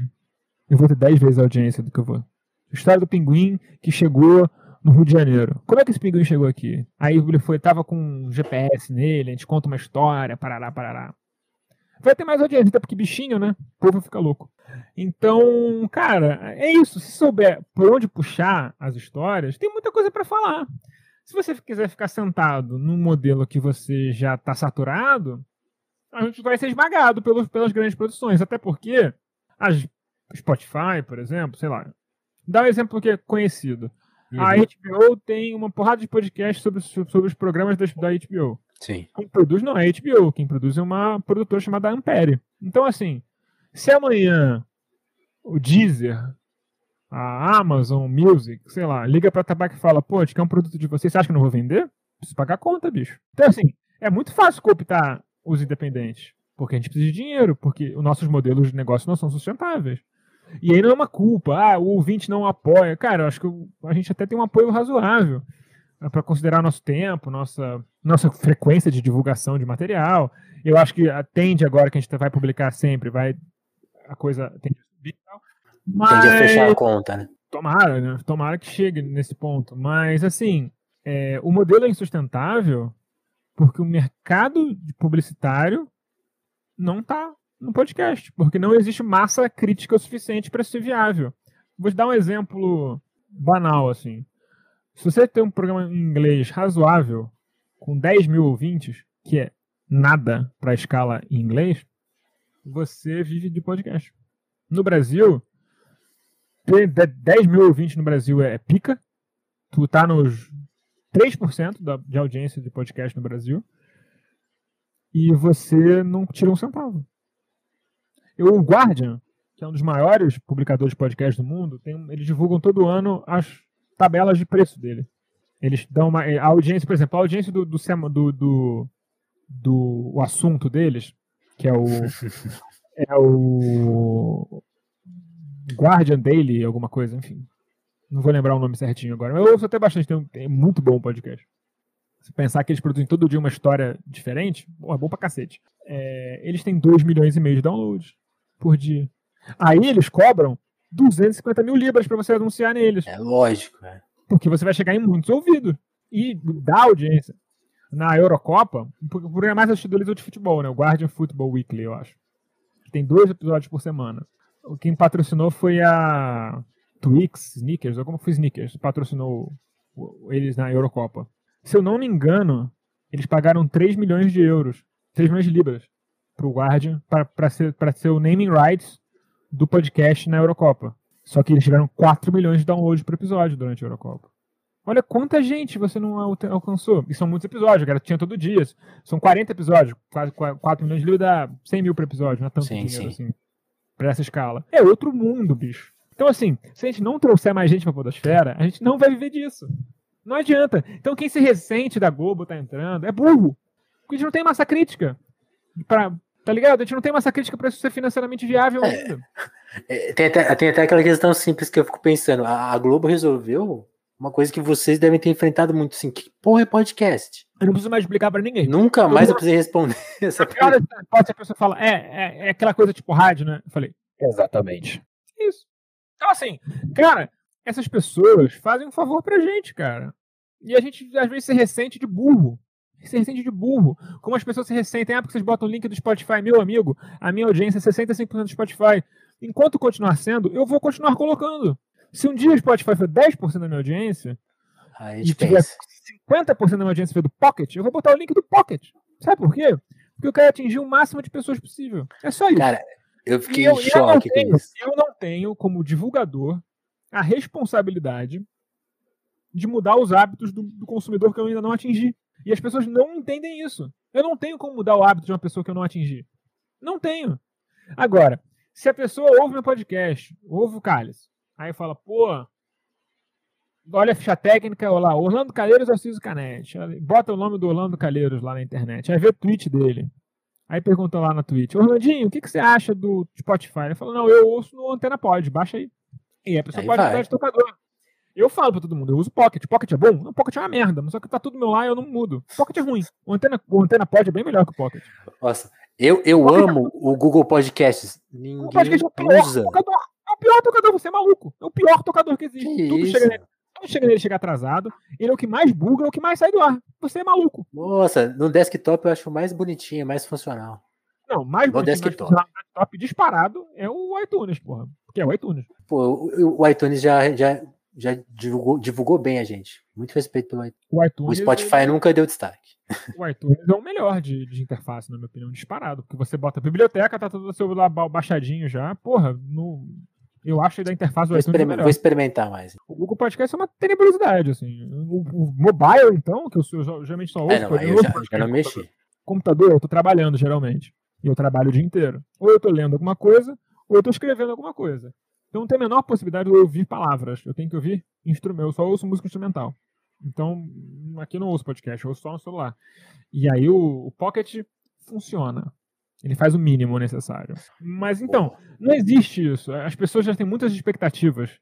eu vou ter 10 vezes a audiência do que eu vou. A história do pinguim que chegou no Rio de Janeiro. Como é que esse pinguim chegou aqui? Aí ele foi, tava com um GPS nele, a gente conta uma história, parará, parará. Vai ter mais audiência, até porque bichinho, né? O povo fica louco. Então, cara, é isso. Se souber por onde puxar as histórias, tem muita coisa para falar. Se você quiser ficar sentado num modelo que você já está saturado, a gente vai ser esmagado pelos, pelas grandes produções. Até porque as Spotify, por exemplo, sei lá, dá um exemplo que é conhecido. Uhum. A HBO tem uma porrada de podcasts sobre, sobre os programas da, da HBO. Sim. Quem produz não é a HBO, quem produz é uma produtora chamada Ampere. Então, assim, se amanhã o Deezer, a Amazon Music, sei lá, liga pra tabaco e fala, pô, a gente quer um produto de vocês, você acha que eu não vou vender? Preciso pagar a conta, bicho. Então, assim, é muito fácil cooptar os independentes. Porque a gente precisa de dinheiro, porque os nossos modelos de negócio não são sustentáveis. E aí não é uma culpa, ah, o ouvinte não apoia. Cara, eu acho que a gente até tem um apoio razoável para considerar nosso tempo, nossa, nossa frequência de divulgação de material. Eu acho que atende agora que a gente vai publicar sempre, vai a coisa tende a subir e tal. Mas, tende a fechar a conta, né? Tomara, né? Tomara que chegue nesse ponto. Mas, assim, é, o modelo é insustentável porque o mercado publicitário não está no podcast, porque não existe massa crítica o suficiente para ser viável. Vou te dar um exemplo banal, assim. Se você tem um programa em inglês razoável, com 10 mil ouvintes, que é nada para a escala em inglês, você vive de podcast. No Brasil, 10 mil ouvintes no Brasil é pica. Tu tá nos 3% da, de audiência de podcast no Brasil. E você não tira um centavo. Eu, o Guardian, que é um dos maiores publicadores de podcast do mundo, tem, eles divulgam todo ano as tabelas de preço dele. Eles dão uma. A audiência, por exemplo, a audiência do, do, do, do, do o assunto deles, que é o. *laughs* é o. Guardian Daily, alguma coisa, enfim. Não vou lembrar o nome certinho agora. Mas eu ouço até bastante, tem, tem muito bom o podcast. Se pensar que eles produzem todo dia uma história diferente, é bom pra cacete. É, eles têm 2 milhões e meio de downloads por dia. Aí eles cobram 250 mil libras para você anunciar neles. É lógico, é. Porque você vai chegar em muitos ouvidos. E dá audiência. Na Eurocopa, o programa mais assistido deles é o de futebol, né? O Guardian Football Weekly, eu acho. Tem dois episódios por semana. Quem patrocinou foi a Twix, Snickers, ou como foi Snickers, patrocinou eles na Eurocopa. Se eu não me engano, eles pagaram 3 milhões de euros, 3 milhões de libras, pro Guardian para ser, pra ser o naming rights do podcast na Eurocopa. Só que eles tiveram 4 milhões de downloads por episódio durante a Eurocopa. Olha quanta gente você não alcançou. E são muitos episódios, cara. Tinha todo dia. São 40 episódios. Quase 4 milhões de livros dá 100 mil por episódio. Não é tanto sim, dinheiro sim. assim. Pra essa escala. É outro mundo, bicho. Então, assim, se a gente não trouxer mais gente pra Podosfera, a gente não vai viver disso. Não adianta. Então, quem se ressente da Globo tá entrando é burro. Porque a gente não tem massa crítica. Pra, Tá ligado? A gente não tem massa crítica para isso ser financeiramente viável é. ainda. É, tem, até, tem até aquela questão simples que eu fico pensando. A, a, Globo resolveu uma coisa que vocês devem ter enfrentado muito, assim. Que porra é podcast? Eu não preciso mais explicar para ninguém. Nunca eu mais eu precisei responder *laughs* essa pergunta. Pode ser a pessoa fala, é, é, é aquela coisa tipo rádio, né? Eu falei, exatamente. Isso. Então, assim, cara, essas pessoas fazem um favor pra gente, cara. E a gente, às vezes, se ressente de burro se ressente de burro. Como as pessoas se ressentem, ah, porque vocês botam o link do Spotify, meu amigo, a minha audiência é 65% do Spotify. Enquanto continuar sendo, eu vou continuar colocando. Se um dia o Spotify for 10% da minha audiência, Aí e tiver 50% da minha audiência for do Pocket, eu vou botar o link do Pocket. Sabe por quê? Porque eu quero atingir o máximo de pessoas possível. É só isso. Cara, eu fiquei eu, em choque com isso. Eu não tenho, como divulgador, a responsabilidade de mudar os hábitos do, do consumidor que eu ainda não atingi. E as pessoas não entendem isso. Eu não tenho como mudar o hábito de uma pessoa que eu não atingi. Não tenho. Agora, se a pessoa ouve meu podcast, ouve o Calles, aí fala, pô, olha a ficha técnica, olha lá, Orlando Calheiros Assis Canete. Bota o nome do Orlando Calheiros lá na internet. Aí vê o tweet dele. Aí pergunta lá na Twitch, Orlandinho, o que, que você acha do Spotify? Ele fala, não, eu ouço no Antena Pod, baixa aí. E a pessoa aí pode vai. mudar de tocador. Eu falo pra todo mundo, eu uso Pocket. Pocket é bom? Não, Pocket é uma merda, mas só que tá tudo meu lá e eu não mudo. Pocket é ruim. O Antena, o Antena Pod é bem melhor que o Pocket. Nossa, eu, eu é amo é... o Google Podcasts. Ninguém o podcast é o pior usa. tocador. É o pior tocador, você é maluco. É o pior tocador que existe. Que tudo isso? chega nele. Tudo chega nele, chega atrasado. Ele é o que mais buga, é o que mais sai do ar. Você é maluco. Nossa, no desktop eu acho mais bonitinho, mais funcional. Não, mais no desktop. mais desktop disparado é o iTunes, porra. Porque é o iTunes. Pô, o, o iTunes já, já, já divulgou, divulgou bem a gente. Muito respeito pelo iTunes. O, iTunes, o Spotify é... nunca deu destaque. O iTunes é o melhor de, de interface, na minha opinião, disparado. Porque você bota a biblioteca, tá tudo seu lá baixadinho já. Porra, no, eu acho que da interface do vou iTunes é Vou experimentar mais. O Google Podcast é uma tenebrosidade, assim. O, o mobile, então, que eu, eu geralmente só ouço... É, não, eu, já, já não mexi. Computador, eu tô trabalhando, geralmente. E eu trabalho o dia inteiro. Ou eu tô lendo alguma coisa, ou eu tô escrevendo alguma coisa. Então não tem a menor possibilidade de eu ouvir palavras. Eu tenho que ouvir instrumento. Eu só ouço música instrumental. Então, aqui eu não ouço podcast, eu ouço só no celular. E aí o, o Pocket funciona. Ele faz o mínimo necessário. Mas então, não existe isso. As pessoas já têm muitas expectativas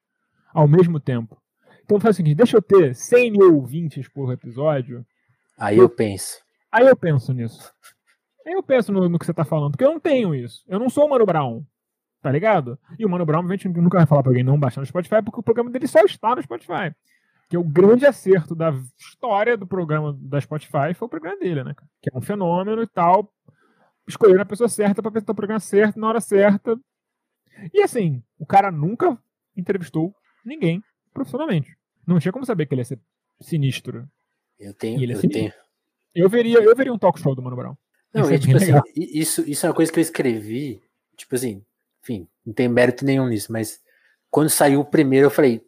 ao mesmo tempo. Então faz o seguinte: deixa eu ter 100 mil ouvintes por episódio. Aí eu penso. Aí eu penso nisso. Aí eu penso no, no que você tá falando, porque eu não tenho isso. Eu não sou o Mano Brown. Tá ligado? E o Mano Brown, obviamente, nunca vai falar pra alguém não baixar no Spotify, porque o programa dele só está no Spotify. Que é o grande acerto da história do programa da Spotify foi o programa dele, né? Que é um fenômeno e tal. Escolher a pessoa certa para apresentar o programa certo, na hora certa. E assim, o cara nunca entrevistou ninguém profissionalmente. Não tinha como saber que ele ia ser sinistro. Eu tenho, eu sinistro. tenho. Eu veria, eu veria um talk show do Mano Brown. Não, é, tipo assim, isso, isso é uma coisa que eu escrevi, tipo assim, enfim, não tem mérito nenhum nisso, mas quando saiu o primeiro, eu falei: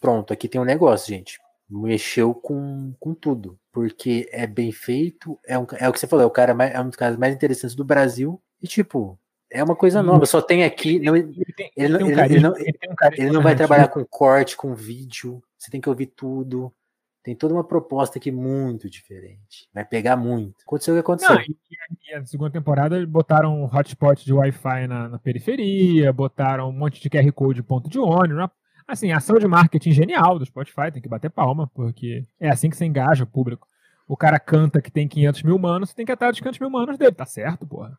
pronto, aqui tem um negócio, gente. Mexeu com, com tudo, porque é bem feito, é, um, é o que você falou, é, o cara mais, é um dos caras mais interessantes do Brasil, e tipo, é uma coisa nova, só tem aqui. Não, ele, ele, um ele, não, ele não vai trabalhar com corte, com vídeo, você tem que ouvir tudo tem toda uma proposta aqui muito diferente. Vai pegar muito. Aconteceu o que aconteceu. Não, e, e, a segunda temporada botaram um hotspot de Wi-Fi na, na, periferia, botaram um monte de QR Code ponto de ônibus. Assim, ação de marketing genial do Spotify, tem que bater palma, porque é assim que você engaja o público. O cara canta que tem 500 mil manos, você tem que atar os 500 mil manos dele, tá certo, porra.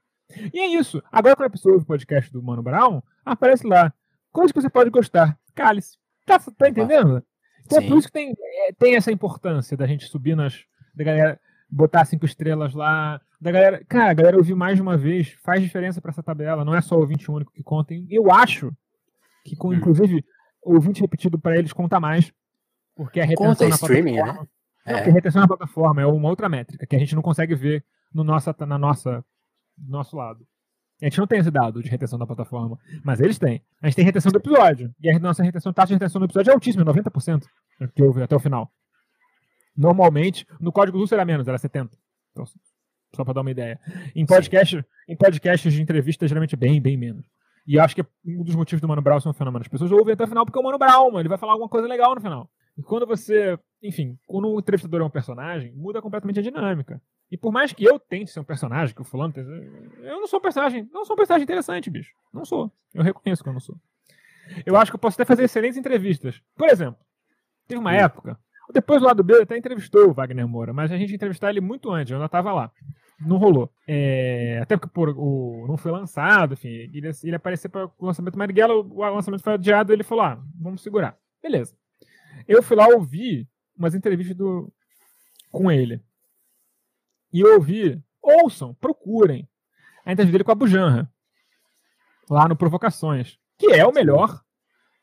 E é isso. Agora, quando a pessoa ouve o podcast do Mano Brown, aparece lá. Coisa que você pode gostar. Cálice. Tá, tá entendendo? Então é por isso que tem, é, tem essa importância da gente subir nas. da galera botar cinco estrelas lá. Da galera. Cara, a galera ouvir mais de uma vez faz diferença para essa tabela. Não é só o ouvinte único que conta. Eu acho que, com, inclusive, o ouvinte repetido para eles conta mais. Porque a retenção conta na streaming, plataforma. Né? É. Não, a retenção na plataforma é uma outra métrica que a gente não consegue ver no nossa, na nossa, do nosso lado. A gente não tem esse dado de retenção da plataforma, mas eles têm. A gente tem retenção do episódio. E a nossa retenção, taxa de retenção do episódio é altíssima, 90%. Que houve até o final. Normalmente, no código Lúcio era menos, era 70%. Então, só para dar uma ideia. Em podcast, em podcasts de entrevista, geralmente é bem, bem menos. E acho que um dos motivos do Mano Brown ser um fenômeno. As pessoas ouvem até o final porque é o Mano Brown, ele vai falar alguma coisa legal no final. E quando você. Enfim, quando o entrevistador é um personagem, muda completamente a dinâmica. E por mais que eu tente ser um personagem, que o fulano tem, eu não sou um personagem, não sou um personagem interessante, bicho. Não sou. Eu reconheço que eu não sou. Eu acho que eu posso até fazer excelentes entrevistas. Por exemplo, teve uma época, depois do lado B até entrevistou o Wagner Moura, mas a gente entrevistou ele muito antes, eu ainda estava lá. Não rolou. É, até porque por, o, não foi lançado, enfim, ele, ele apareceu para o lançamento Marighella, o lançamento foi adiado, ele falou: ah, vamos segurar. Beleza. Eu fui lá ouvir umas entrevistas do, com ele e ouvir, ouçam, procurem a entrevista dele com a Bujanra, lá no Provocações, que é o melhor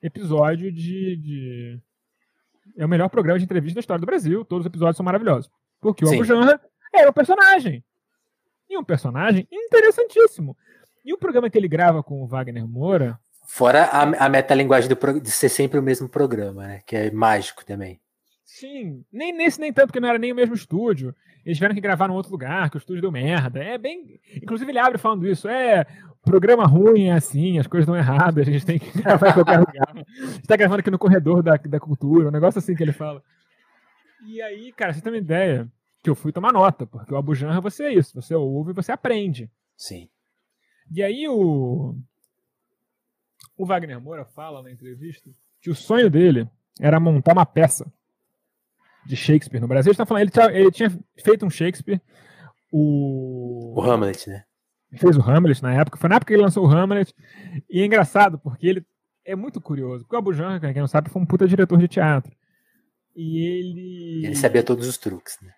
episódio de, de, É o melhor programa de entrevista da história do Brasil. Todos os episódios são maravilhosos. Porque o Abu Janra é um personagem. E um personagem interessantíssimo. E o programa que ele grava com o Wagner Moura. Fora a, a metalinguagem do, de ser sempre o mesmo programa, né? Que é mágico também. Sim, nem nesse nem tanto, porque não era nem o mesmo estúdio. Eles tiveram que gravar num outro lugar, que o estúdio deu merda. É bem. Inclusive, ele abre falando isso. É, programa ruim é assim, as coisas dão errado, a gente tem que *laughs* gravar em qualquer lugar. A gente tá gravando aqui no corredor da, da cultura, um negócio assim que ele fala. E aí, cara, você tem uma ideia que eu fui tomar nota, porque o Abu Janra você é isso, você ouve e você aprende. Sim. E aí o o Wagner Moura fala na entrevista que o sonho dele era montar uma peça de Shakespeare no Brasil. Ele, tá falando, ele, tinha, ele tinha feito um Shakespeare, o... O Hamlet, né? Fez o Hamlet na época, foi na época que ele lançou o Hamlet. E é engraçado, porque ele é muito curioso. Porque o Abu Janra, quem não sabe, foi um puta diretor de teatro. E ele. Ele sabia todos os truques, né?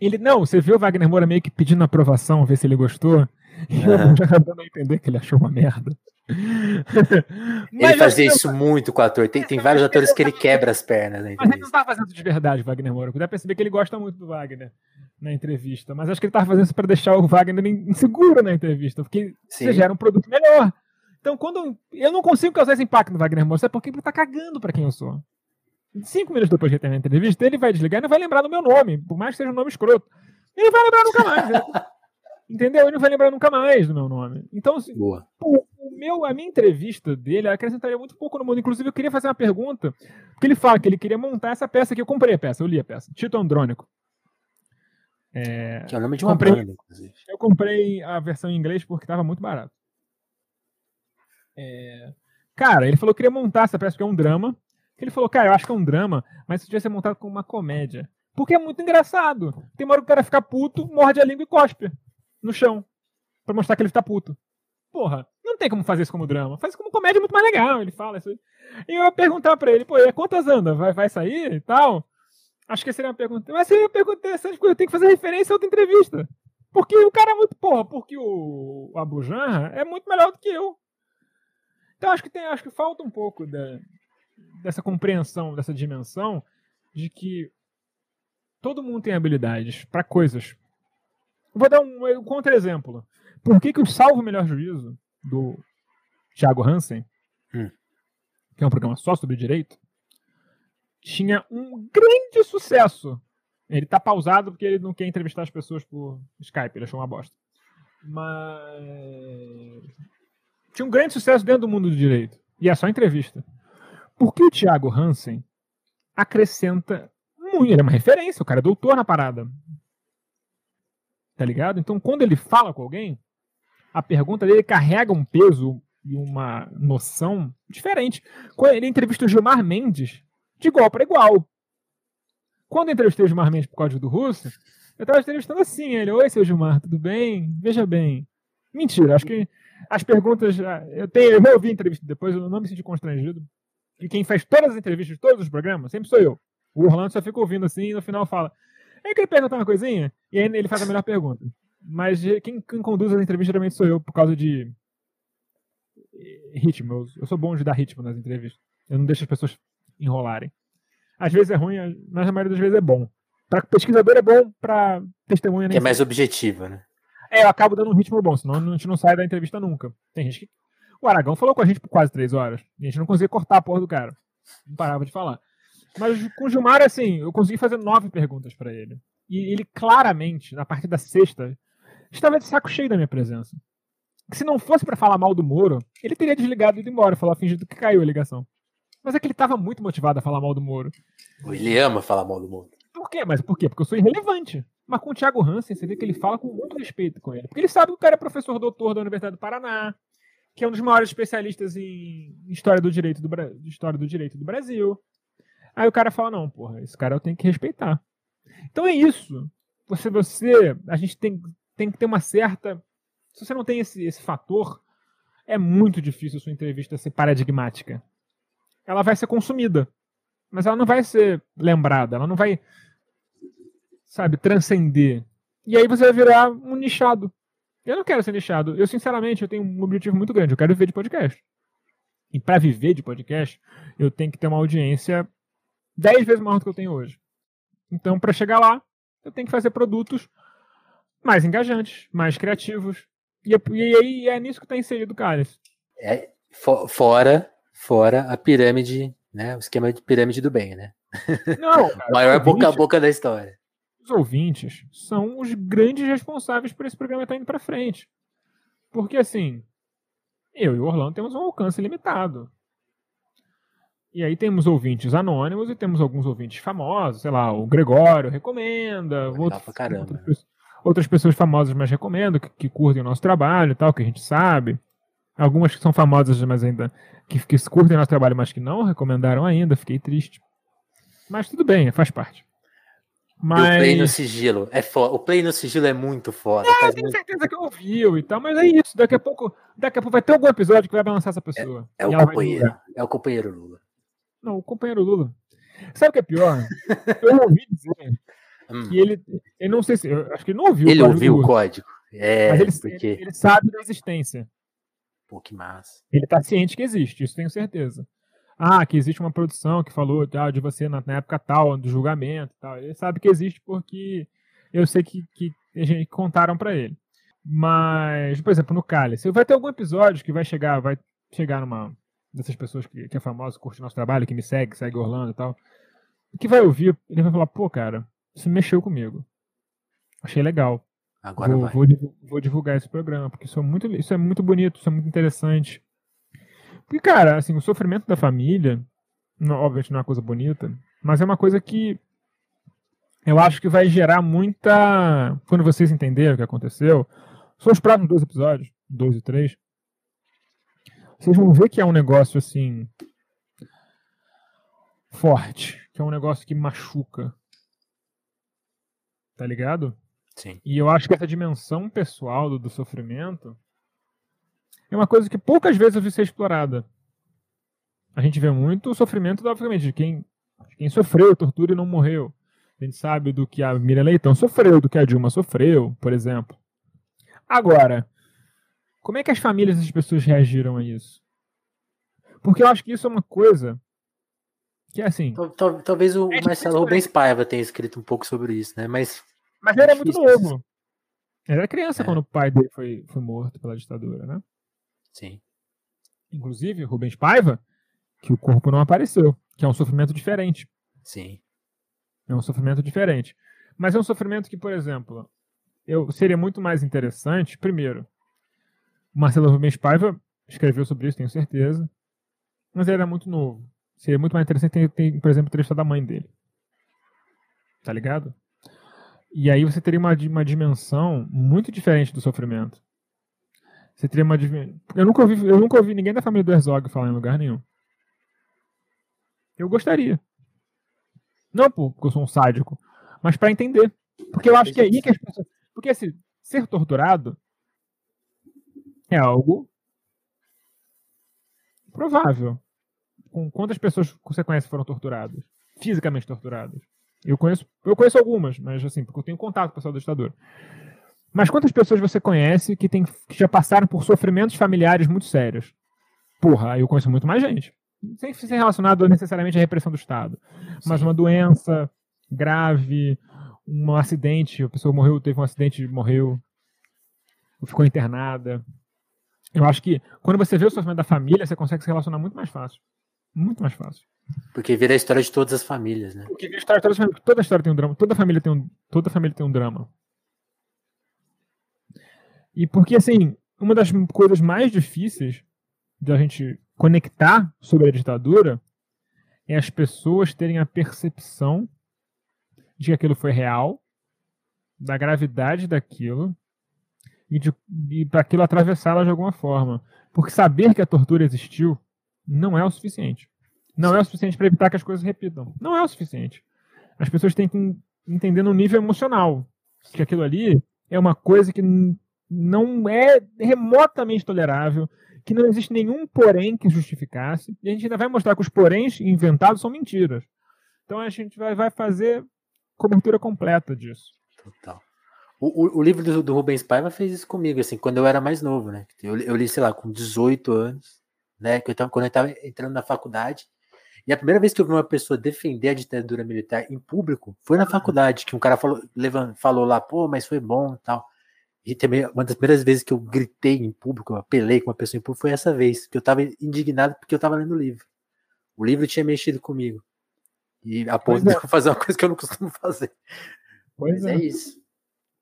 Ele, não, você viu o Wagner Moura meio que pedindo aprovação, ver se ele gostou. E uhum. já dando a entender que ele achou uma merda. *laughs* ele fazia isso muito com o ator. Tem, tem vários atores que ele quebra as pernas. Né, mas ele não estava fazendo isso de verdade, Wagner Moura. Pra perceber que ele gosta muito do Wagner na entrevista. Mas acho que ele estava fazendo isso para deixar o Wagner inseguro na entrevista, porque Sim. você gera um produto melhor. Então, quando eu não consigo causar esse impacto no Wagner Moura, sabe por que ele tá cagando para quem eu sou. Cinco minutos depois de ter a entrevista, ele vai desligar e não vai lembrar do meu nome, por mais que seja um nome escroto. Ele vai lembrar nunca mais. Né? *laughs* Entendeu? Ele não vai lembrar nunca mais do meu nome. Então, assim, Boa. Meu, a minha entrevista dele acrescentaria muito pouco no mundo. Inclusive, eu queria fazer uma pergunta, porque ele fala que ele queria montar essa peça aqui. Eu comprei a peça, eu li a peça. Tito Andrônico. É, que é o nome de uma comprei, banda, inclusive. Eu comprei a versão em inglês porque estava muito barato. É, cara, ele falou que queria montar essa peça porque é um drama. Ele falou, cara, eu acho que é um drama, mas se tivesse montado como uma comédia. Porque é muito engraçado. Tem uma hora que o cara fica puto, morde a língua e cospe no chão. Pra mostrar que ele está puto. Porra, não tem como fazer isso como drama. Faz como comédia muito mais legal, ele fala isso. E eu ia perguntar pra ele, pô, e quantas anda? Vai, vai sair e tal? Acho que seria uma pergunta. Mas seria uma pergunta interessante, porque eu tenho que fazer referência a outra entrevista. Porque o cara é muito. Porra, porque o, o Abu Janra é muito melhor do que eu. Então acho que tem, acho que falta um pouco da, dessa compreensão, dessa dimensão de que todo mundo tem habilidades para coisas. Vou dar um, um contra-exemplo. Por que, que o Salvo Melhor Juízo, do Thiago Hansen, hum. que é um programa só sobre direito, tinha um grande sucesso. Ele tá pausado porque ele não quer entrevistar as pessoas por Skype, ele achou uma bosta. Mas. Tinha um grande sucesso dentro do mundo do direito. E é só entrevista. Por que o Thiago Hansen acrescenta muito? Ele é uma referência, o cara é doutor na parada. Tá ligado? Então, quando ele fala com alguém, a pergunta dele carrega um peso e uma noção diferente. Quando ele entrevista o Gilmar Mendes, de igual para igual. Quando eu entrevistei o Gilmar Mendes por Código do Russo, eu estava entrevistando assim, ele, oi, seu Gilmar, tudo bem? Veja bem. Mentira, acho que as perguntas. Ah, eu, tenho, eu ouvi a entrevista depois, eu não me senti constrangido. E quem faz todas as entrevistas de todos os programas sempre sou eu. O Orlando só fica ouvindo assim e no final fala. Aí que ele pergunta uma coisinha e aí ele faz a melhor pergunta. Mas quem, quem conduz as entrevistas geralmente sou eu por causa de ritmo. Eu, eu, sou bom de dar ritmo nas entrevistas. Eu não deixo as pessoas enrolarem. Às vezes é ruim, mas na maioria das vezes é bom. Para pesquisador é bom, para testemunha é mais objetiva, né? É, eu acabo dando um ritmo bom, senão a gente não sai da entrevista nunca. Tem gente que o Aragão falou com a gente por quase três horas. E a gente não conseguia cortar a porra do cara. Não parava de falar. Mas com o Gilmar, assim, eu consegui fazer nove perguntas para ele. E ele claramente, na partir da sexta, estava de saco cheio da minha presença. Se não fosse para falar mal do Moro, ele teria desligado e ido embora, falar fingido que caiu a ligação. Mas é que ele estava muito motivado a falar mal do Moro. Ele ama falar mal do Moro. Por quê? Mas por quê? Porque eu sou irrelevante. Mas com o Thiago Hansen, você vê que ele fala com muito respeito com ele. Porque ele sabe que o cara é professor doutor da Universidade do Paraná, que é um dos maiores especialistas em história do direito do, história do direito do Brasil. Aí o cara fala: não, porra, esse cara eu tenho que respeitar. Então é isso. Você, você, a gente tem, tem que ter uma certa. Se você não tem esse, esse fator, é muito difícil a sua entrevista ser paradigmática. Ela vai ser consumida, mas ela não vai ser lembrada, ela não vai, sabe, transcender. E aí você vai virar um nichado. Eu não quero ser nichado. Eu, sinceramente, eu tenho um objetivo muito grande. Eu quero viver de podcast. E para viver de podcast, eu tenho que ter uma audiência 10 vezes maior do que eu tenho hoje. Então, para chegar lá, eu tenho que fazer produtos mais engajantes, mais criativos. E, e aí é nisso que está inserido o Cálice. É, fora, fora a pirâmide né? O esquema de pirâmide do bem, né? *laughs* Não, *laughs* cara, maior ouvintes, boca a boca da história. Os ouvintes são os grandes responsáveis por esse programa estar indo para frente. Porque assim, eu e o Orlando temos um alcance limitado. E aí temos ouvintes anônimos e temos alguns ouvintes famosos, sei lá, o Gregório recomenda, outros, outras, outras, pessoas famosas mais recomendam, que, que, curtem o nosso trabalho e tal, que a gente sabe. Algumas que são famosas, mas ainda que, que curtem o nosso trabalho, mas que não recomendaram ainda, fiquei triste. Mas tudo bem, faz parte. Mas... o play no sigilo é foda. O play no sigilo é muito foda. É, tenho muito... certeza que ouviu e tal, mas é isso. Daqui a pouco, daqui a pouco vai ter algum episódio que vai balançar essa pessoa. É, é o companheiro. É o companheiro Lula. Não, o companheiro Lula. Sabe o que é pior? *laughs* Eu ouvi dizer hum. que ele. Eu não sei se. Acho que ele não ouviu ele o ouviu o código. É, mas ele, porque... ele, ele sabe da existência. Pô, que massa. Ele tá ciente que existe, isso tenho certeza. Ah, que existe uma produção que falou ah, de você na, na época tal, do julgamento e tal. Ele sabe que existe porque eu sei que, que, que contaram para ele. Mas, por exemplo, no Cálice, vai ter algum episódio que vai chegar, vai chegar numa, dessas pessoas que, que é famosa, curte nosso trabalho, que me segue, segue Orlando e tal, que vai ouvir, ele vai falar, pô, cara, isso mexeu comigo. Achei legal. Agora vou, vai. Vou, vou, divulgar esse programa, porque isso é, muito, isso é muito bonito, isso é muito interessante. Porque, cara, assim, o sofrimento da família, não, obviamente não é uma coisa bonita, mas é uma coisa que eu acho que vai gerar muita. Quando vocês entenderem o que aconteceu, são os próximos dois episódios, dois e três, vocês vão ver que é um negócio assim forte, que é um negócio que machuca. Tá ligado? Sim. E eu acho que essa dimensão pessoal do, do sofrimento é uma coisa que poucas vezes eu vi ser explorada. A gente vê muito o sofrimento, obviamente, de quem, de quem sofreu tortura e não morreu. A gente sabe do que a Miriam Leitão sofreu, do que a Dilma sofreu, por exemplo. Agora, como é que as famílias das pessoas reagiram a isso? Porque eu acho que isso é uma coisa que, assim... Talvez o é Marcelo Rubens Paiva tenha escrito um pouco sobre isso, né? Mas... Mas ele era muito novo. Ele era criança é. quando o pai dele foi, foi morto pela ditadura, né? Sim. Inclusive, Rubens Paiva, que o corpo não apareceu, que é um sofrimento diferente. Sim. É um sofrimento diferente. Mas é um sofrimento que, por exemplo, eu seria muito mais interessante, primeiro, Marcelo Rubens Paiva escreveu sobre isso, tenho certeza. Mas ele era muito novo. Seria muito mais interessante ter, ter por exemplo, trecho da mãe dele. Tá ligado? E aí você teria uma, uma dimensão muito diferente do sofrimento. Você teria uma eu nunca ouvi eu nunca ouvi ninguém da família do Herzog falar em lugar nenhum. Eu gostaria. Não porque eu sou um sádico, mas para entender. Porque eu acho que é aí que as pessoas. Porque assim, ser torturado é algo provável. Com quantas pessoas você conhece foram torturadas? Fisicamente torturadas? Eu conheço, eu conheço algumas, mas assim, porque eu tenho contato com o pessoal da ditadura. Mas quantas pessoas você conhece que, tem, que já passaram por sofrimentos familiares muito sérios? Porra, eu conheço muito mais gente. Sem ser relacionado necessariamente à repressão do Estado. Sim. Mas uma doença grave, um acidente, a pessoa morreu, teve um acidente, morreu, ficou internada. Eu acho que quando você vê o sofrimento da família, você consegue se relacionar muito mais fácil. Muito mais fácil. Porque vira a história de todas as famílias, né? Porque vira a história de todas as famílias. Toda história tem um drama. Toda família tem um, toda família tem um drama. E porque, assim, uma das coisas mais difíceis da gente conectar sobre a ditadura é as pessoas terem a percepção de que aquilo foi real, da gravidade daquilo, e, de, e para aquilo atravessá-la de alguma forma. Porque saber que a tortura existiu não é o suficiente. Não é o suficiente para evitar que as coisas repitam. Não é o suficiente. As pessoas têm que entender no nível emocional que aquilo ali é uma coisa que não é remotamente tolerável, que não existe nenhum porém que justificasse. E a gente ainda vai mostrar que os poréns inventados são mentiras. Então a gente vai, vai fazer cobertura completa disso. Total. O, o, o, livro do, do, Rubens Paiva fez isso comigo, assim, quando eu era mais novo, né? Eu, eu li, sei lá, com 18 anos, né? Que eu tava, quando eu estava entrando na faculdade. E a primeira vez que eu vi uma pessoa defender a ditadura militar em público foi na faculdade, que um cara falou, falou lá, pô, mas foi bom e tal. E também, uma das primeiras vezes que eu gritei em público, eu apelei com uma pessoa em público, foi essa vez, que eu estava indignado porque eu estava lendo o livro. O livro tinha mexido comigo. E a ponto de é. fazer uma coisa que eu não costumo fazer. Pois Mas é. é isso.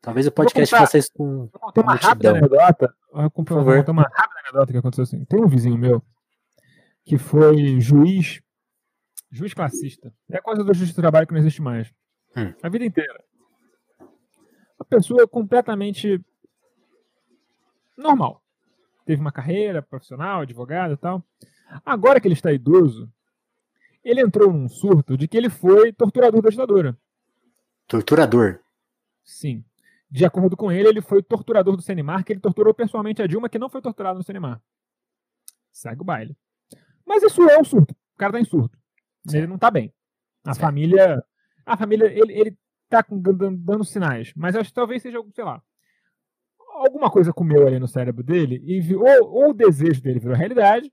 Talvez o podcast contar, faça isso com. Vou contar uma rápida anedota. Vou contar uma rápida anedota que aconteceu assim. Tem um vizinho meu que foi juiz, juiz classista. É coisa do juiz de trabalho que não existe mais. Hum. A vida inteira. Uma pessoa completamente normal. Teve uma carreira profissional, advogado e tal. Agora que ele está idoso, ele entrou num surto de que ele foi torturador da ditadura. Torturador? Sim. De acordo com ele, ele foi torturador do Senemar, que ele torturou pessoalmente a Dilma, que não foi torturado no Senemar. Segue o baile. Mas isso é um surto. O cara tá em surto. Ele não tá bem. A certo. família. A família, ele, ele tá dando, dando sinais. Mas acho que talvez seja, sei lá. Alguma coisa comeu ali no cérebro dele, e ou, ou o desejo dele virou realidade,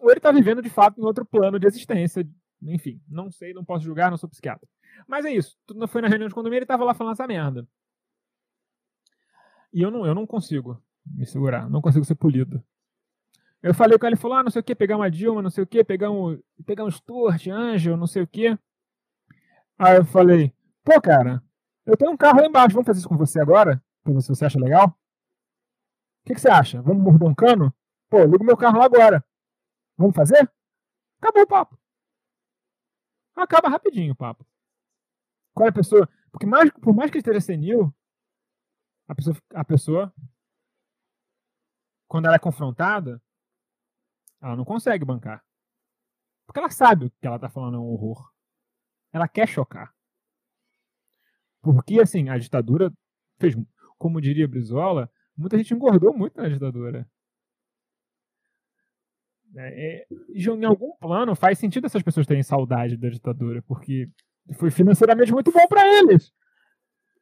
ou ele tá vivendo de fato em outro plano de existência. Enfim, não sei, não posso julgar, não sou psiquiatra. Mas é isso. Tudo foi na reunião de condomínio, ele tava lá falando essa merda. E eu não, eu não consigo me segurar, não consigo ser polido. Eu falei com ele, ele falou, ah, não sei o que, pegar uma Dilma, não sei o que, pegar um, pegar um Stuart, Angel, não sei o que. Aí eu falei, pô, cara, eu tenho um carro lá embaixo, vamos fazer isso com você agora? Pra ver se você acha legal? O que, que você acha? Vamos morder um cano? Pô, liga o meu carro lá agora. Vamos fazer? Acabou o papo. Acaba rapidinho o papo. Qual é a pessoa? Porque mais, por mais que ele esteja senil, a pessoa, a pessoa, quando ela é confrontada, ela não consegue bancar. Porque ela sabe que ela está falando é um horror. Ela quer chocar. Porque, assim, a ditadura fez, como diria Brizola, muita gente engordou muito na ditadura. É, é, em algum plano faz sentido essas pessoas terem saudade da ditadura, porque foi financeiramente muito bom para eles.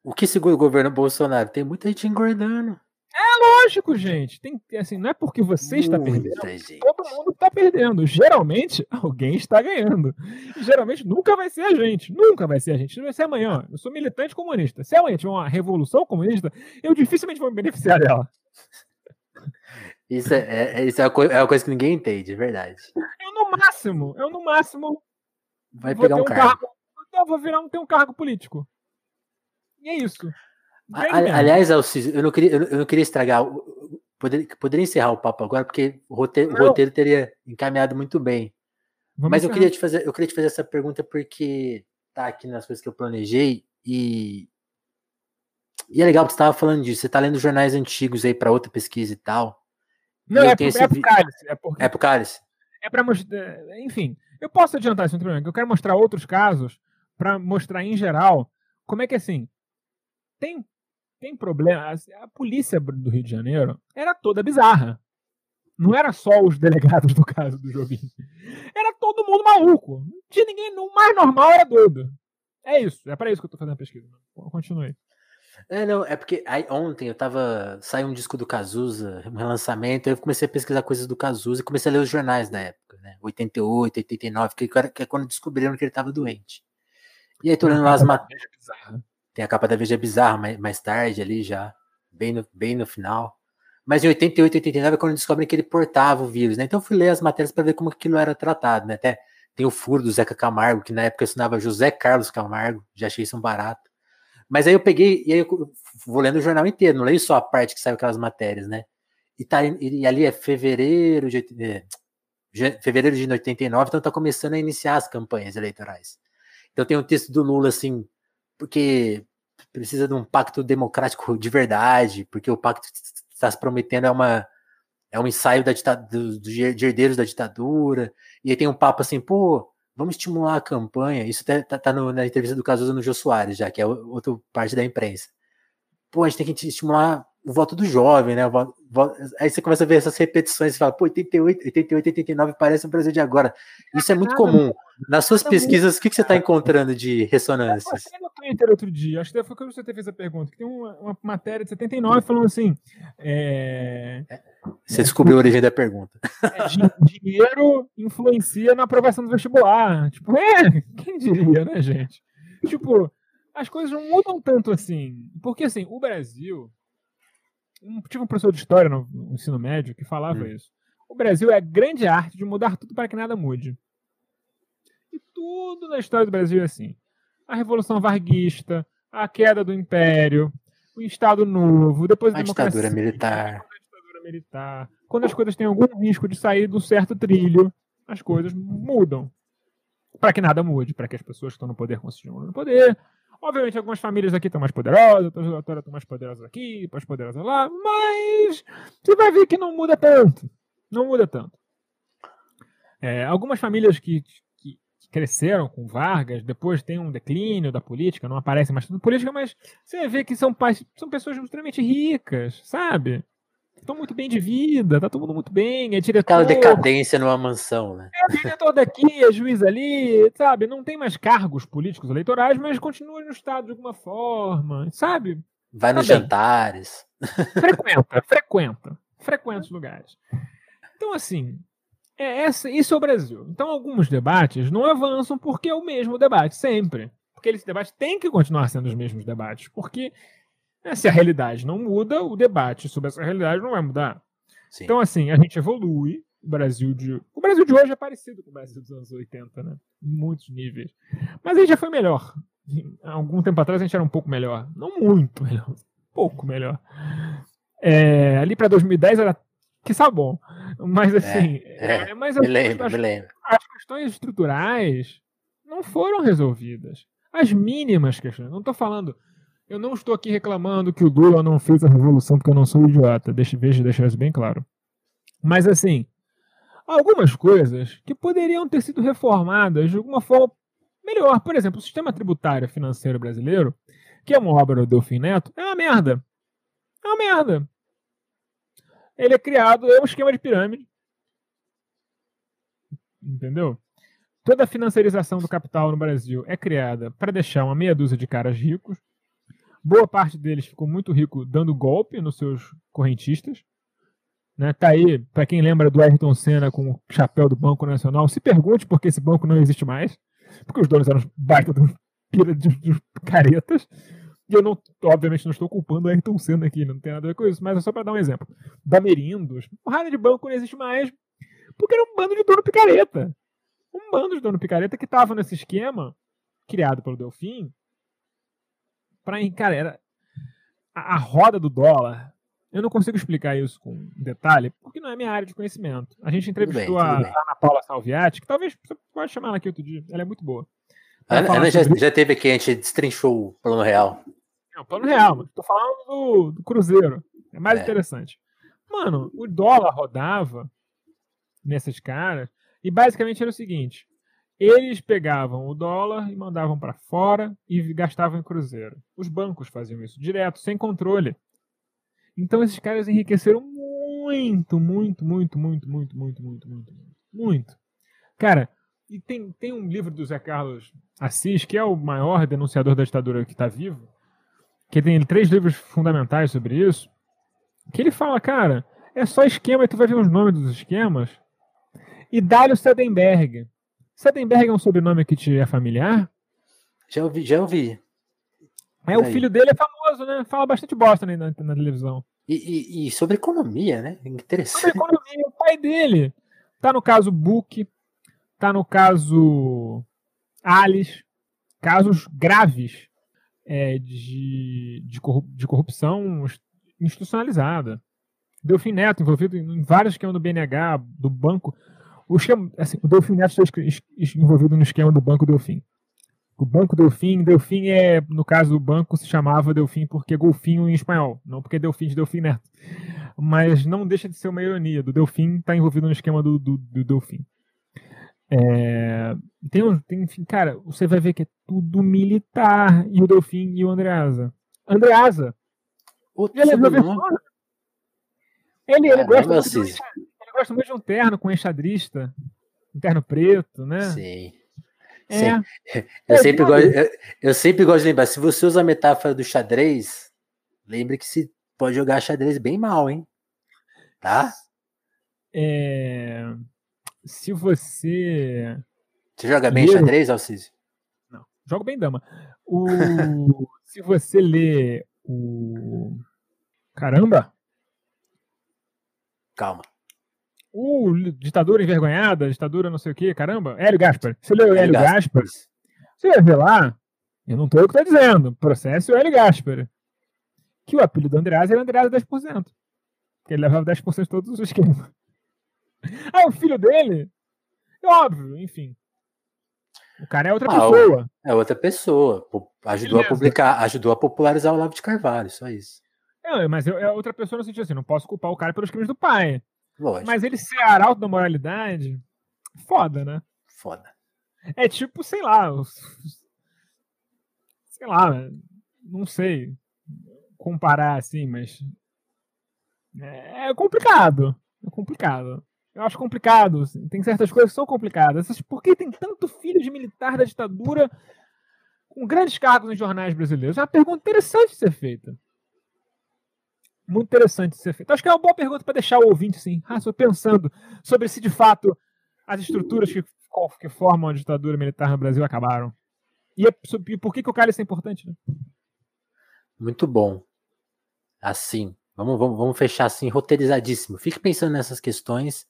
O que segura o governo Bolsonaro? Tem muita gente engordando. É lógico, gente. Tem, assim, não é porque você está perdendo. Gente. Todo mundo está perdendo. Geralmente, *laughs* alguém está ganhando. E, geralmente, nunca vai ser a gente. Nunca vai ser a gente. Não vai ser amanhã. Eu sou militante comunista. Se amanhã tiver uma revolução comunista, eu dificilmente vou me beneficiar dela. Isso é, é isso é, uma, é uma coisa que ninguém entende, é verdade. Eu, no máximo, eu, no máximo. Vai pegar um, um cargo. cargo. Eu vou virar um, ter um cargo político. E é isso. aliás, Alciso, eu não queria, eu não queria estragar. Poderia, poderia encerrar o papo agora, porque o roteiro, o roteiro teria encaminhado muito bem. Vamos Mas eu queria, te fazer, eu queria te fazer essa pergunta porque tá aqui nas coisas que eu planejei e. E é legal que você estava falando disso. Você está lendo jornais antigos aí para outra pesquisa e tal. Não, é, pro, é pro cálice. É, porque... é pro cálice. É para mostrar. Enfim, eu posso adiantar isso, não tem problema. Eu quero mostrar outros casos para mostrar em geral como é que assim tem, tem problema. A polícia do Rio de Janeiro era toda bizarra. Não era só os delegados do caso do Jobim. Era todo mundo maluco. Não tinha ninguém. O mais normal era doido. É isso. É para isso que eu tô fazendo a pesquisa. Continue. É, não, é porque aí, ontem eu tava. Saiu um disco do Cazuza, um relançamento, eu comecei a pesquisar coisas do Cazuza e comecei a ler os jornais na época, né? 88, 89, que, que é quando descobriram que ele tava doente. E aí tô lendo lá as matérias. Tem a capa da Veja Bizarra mais, mais tarde ali já, bem no, bem no final. Mas em 88, 89 é quando descobrem que ele portava o vírus, né? Então eu fui ler as matérias para ver como aquilo era tratado, né? Até tem o furo do Zeca Camargo, que na época assinava José Carlos Camargo, já achei isso um barato. Mas aí eu peguei, e aí eu vou lendo o jornal inteiro, não leio só a parte que saiu aquelas matérias, né? E, tá, e ali é fevereiro de, é, fevereiro de 89, então tá começando a iniciar as campanhas eleitorais. Então tem um texto do Lula assim, porque precisa de um pacto democrático de verdade, porque o pacto que está se prometendo é uma é um ensaio da ditadura, dos herdeiros da ditadura, e aí tem um papo assim, pô, vamos estimular a campanha, isso tá, tá, tá no, na entrevista do Cazuza no Jô Soares, já, que é outra parte da imprensa. Pô, a gente tem que estimular o voto do jovem, né? Voto, voto, aí você começa a ver essas repetições e fala, pô, 88, 88, 89 parece o Brasil de agora. Isso é muito comum. Nas suas pesquisas, o que, que você está encontrando de ressonâncias? Eu no Twitter outro dia, acho que foi quando você fez a pergunta, que tem uma, uma matéria de 79 falando assim. É, você descobriu a origem da pergunta. É, dinheiro influencia na aprovação do vestibular. Tipo, é, quem diria, né, gente? Tipo, as coisas não mudam tanto assim. Porque, assim, o Brasil um, tive um professor de história no, no ensino médio que falava hum. isso. O Brasil é a grande arte de mudar tudo para que nada mude. tudo na história do Brasil é assim. A Revolução Varguista, a queda do Império, o Estado Novo, depois a, a ditadura militar. A ditadura militar. Quando as coisas têm algum risco de sair do certo trilho, as coisas mudam. Para que nada mude, para que as pessoas que estão no poder continuem no poder. Obviamente, algumas famílias aqui estão mais poderosas, outras estão mais poderosas aqui, mais poderosas lá, mas você vai ver que não muda tanto. Não muda tanto. É, algumas famílias que, que, cresceram com Vargas, depois tem um declínio da política, não aparecem mais tudo política, mas você vê que são, são pessoas extremamente ricas, sabe? Estão muito bem de vida, tá todo mundo muito bem, é diretor. Aquela decadência numa mansão, né? É diretor daqui, é juiz ali, sabe? Não tem mais cargos políticos eleitorais, mas continua no Estado de alguma forma, sabe? Vai tá nos bem. jantares. Frequenta, frequenta. Frequenta os lugares. Então, assim, é essa, isso é o Brasil. Então, alguns debates não avançam porque é o mesmo debate sempre. Porque esse debate tem que continuar sendo os mesmos debates. Porque se a realidade não muda, o debate sobre essa realidade não vai mudar. Sim. Então, assim, a gente evolui. O Brasil de. O Brasil de hoje é parecido com o Brasil dos anos 80, né? Em muitos níveis. Mas a gente já foi melhor. Há algum tempo atrás a gente era um pouco melhor. Não muito melhor. Um pouco melhor. É, ali para 2010 era que bom. Mas assim. É, é, mas me lembro, as, me lembro. As questões estruturais não foram resolvidas. As mínimas questões. Não estou falando. Eu não estou aqui reclamando que o Lula não fez a revolução porque eu não sou idiota. Deixa, veja, deixar isso bem claro. Mas assim, algumas coisas que poderiam ter sido reformadas de alguma forma melhor. Por exemplo, o sistema tributário financeiro brasileiro, que é uma obra do Delfim Neto, é uma merda. É uma merda ele é criado, é um esquema de pirâmide. Entendeu? Toda a financiarização do capital no Brasil é criada para deixar uma meia dúzia de caras ricos. Boa parte deles ficou muito rico dando golpe nos seus correntistas. Né? Tá aí, para quem lembra do Ayrton Senna com o chapéu do Banco Nacional, se pergunte por que esse banco não existe mais. Porque os donos eram baita dos, dos caretas. E eu não, obviamente, não estou culpando o Ayrton Senna aqui, não tem nada a ver com isso, mas é só para dar um exemplo. Da Merindos, o raio de banco não existe mais, porque era um bando de dono picareta. Um bando de dono picareta que estava nesse esquema, criado pelo Delfim, para cara, era a, a, roda do dólar. Eu não consigo explicar isso com detalhe, porque não é minha área de conhecimento. A gente entrevistou bem, a, a Ana Paula Salviati, que talvez você pode chamar ela aqui outro dia, ela é muito boa. Ana, Ana já, já teve aqui, a gente destrinchou o plano real. É o plano real, mas tô falando do, do Cruzeiro. É mais é. interessante. Mano, o dólar rodava nesses caras e basicamente era o seguinte: eles pegavam o dólar e mandavam para fora e gastavam em cruzeiro. Os bancos faziam isso direto, sem controle. Então esses caras enriqueceram muito, muito, muito, muito, muito, muito, muito, muito, muito. Cara, e tem, tem um livro do Zé Carlos Assis, que é o maior denunciador da ditadura que está vivo, que tem três livros fundamentais sobre isso, que ele fala, cara, é só esquema, e tu vai ver os nomes dos esquemas, e Dálio Sedenberg. Sedenberg é um sobrenome que te é familiar? Já ouvi, já ouvi. É, o filho dele é famoso, né? Fala bastante bosta na, na, na televisão. E, e, e, sobre economia, né? Interessante. Sobre economia, o pai dele. Tá no caso Book, tá no caso Alice, casos graves é, de, de, de, corrupção institucionalizada. Delfim Neto envolvido em vários esquemas do BNH, do banco. O, esquema, assim, o Delfim Neto está envolvido no esquema do Banco Delfim. O Banco Delfim, Delfim é, no caso do banco, se chamava Delfim porque é golfinho em espanhol, não porque é Delfim de Delfim Neto. Mas não deixa de ser uma ironia, do Delfim está envolvido no esquema do, do, do Delfim. É, tem, tem, enfim, cara, você vai ver que é tudo militar. E o Delfim e o Andreasa. Andreasa! ele é professor. Ele, ele, gosta muito, ele gosta muito de um terno com enxadrista. Um terno preto, né? Sim. É. Sim. Eu, é, sempre gosto, eu, eu, sempre gosto de lembrar, se você usa a metáfora do xadrez, lembre que se pode jogar xadrez bem mal, hein? Tá? É se você. Você joga bem lê... xadrez, Alcísio? Não, jogo bem dama. O... *laughs* se você lê o. Caramba! Calma. O ditadura envergonhada, ditadura não sei o que, caramba, Hélio Gaspar. Você leu Hélio, Hélio Gaspar? Você vai ver lá, eu não tô eu que tô dizendo, processo Hélio Gaspar. Que o apelido do Andreasa era Andreasa 10%. Porque ele levava 10% de todos os esquemas. *laughs* Ah, o filho dele? É óbvio, enfim. O cara é outra ah, pessoa. É outra pessoa. Ajudou Beleza. a publicar, ajudou a popularizar o Lavo de Carvalho, só isso. É, mas é outra pessoa no sentido assim, não posso culpar o cara pelos crimes do pai. Lógico. Mas ele ser arauto da moralidade, foda, né? Foda. É tipo, sei lá, sei lá, não sei comparar assim, mas é, é complicado. É complicado. Eu acho complicado. Assim. Tem certas coisas que são complicadas. Por que tem tanto filho de militar da ditadura com grandes cargos nos jornais brasileiros? É uma pergunta interessante de ser feita. Muito interessante ser feita. Acho que é uma boa pergunta para deixar o ouvinte assim, ah, estou pensando sobre se de fato as estruturas que, que formam a ditadura militar no Brasil acabaram. E, é, e por que, que o cálice é importante? Né? Muito bom. Assim, vamos, vamos, vamos fechar assim, roteirizadíssimo. Fique pensando nessas questões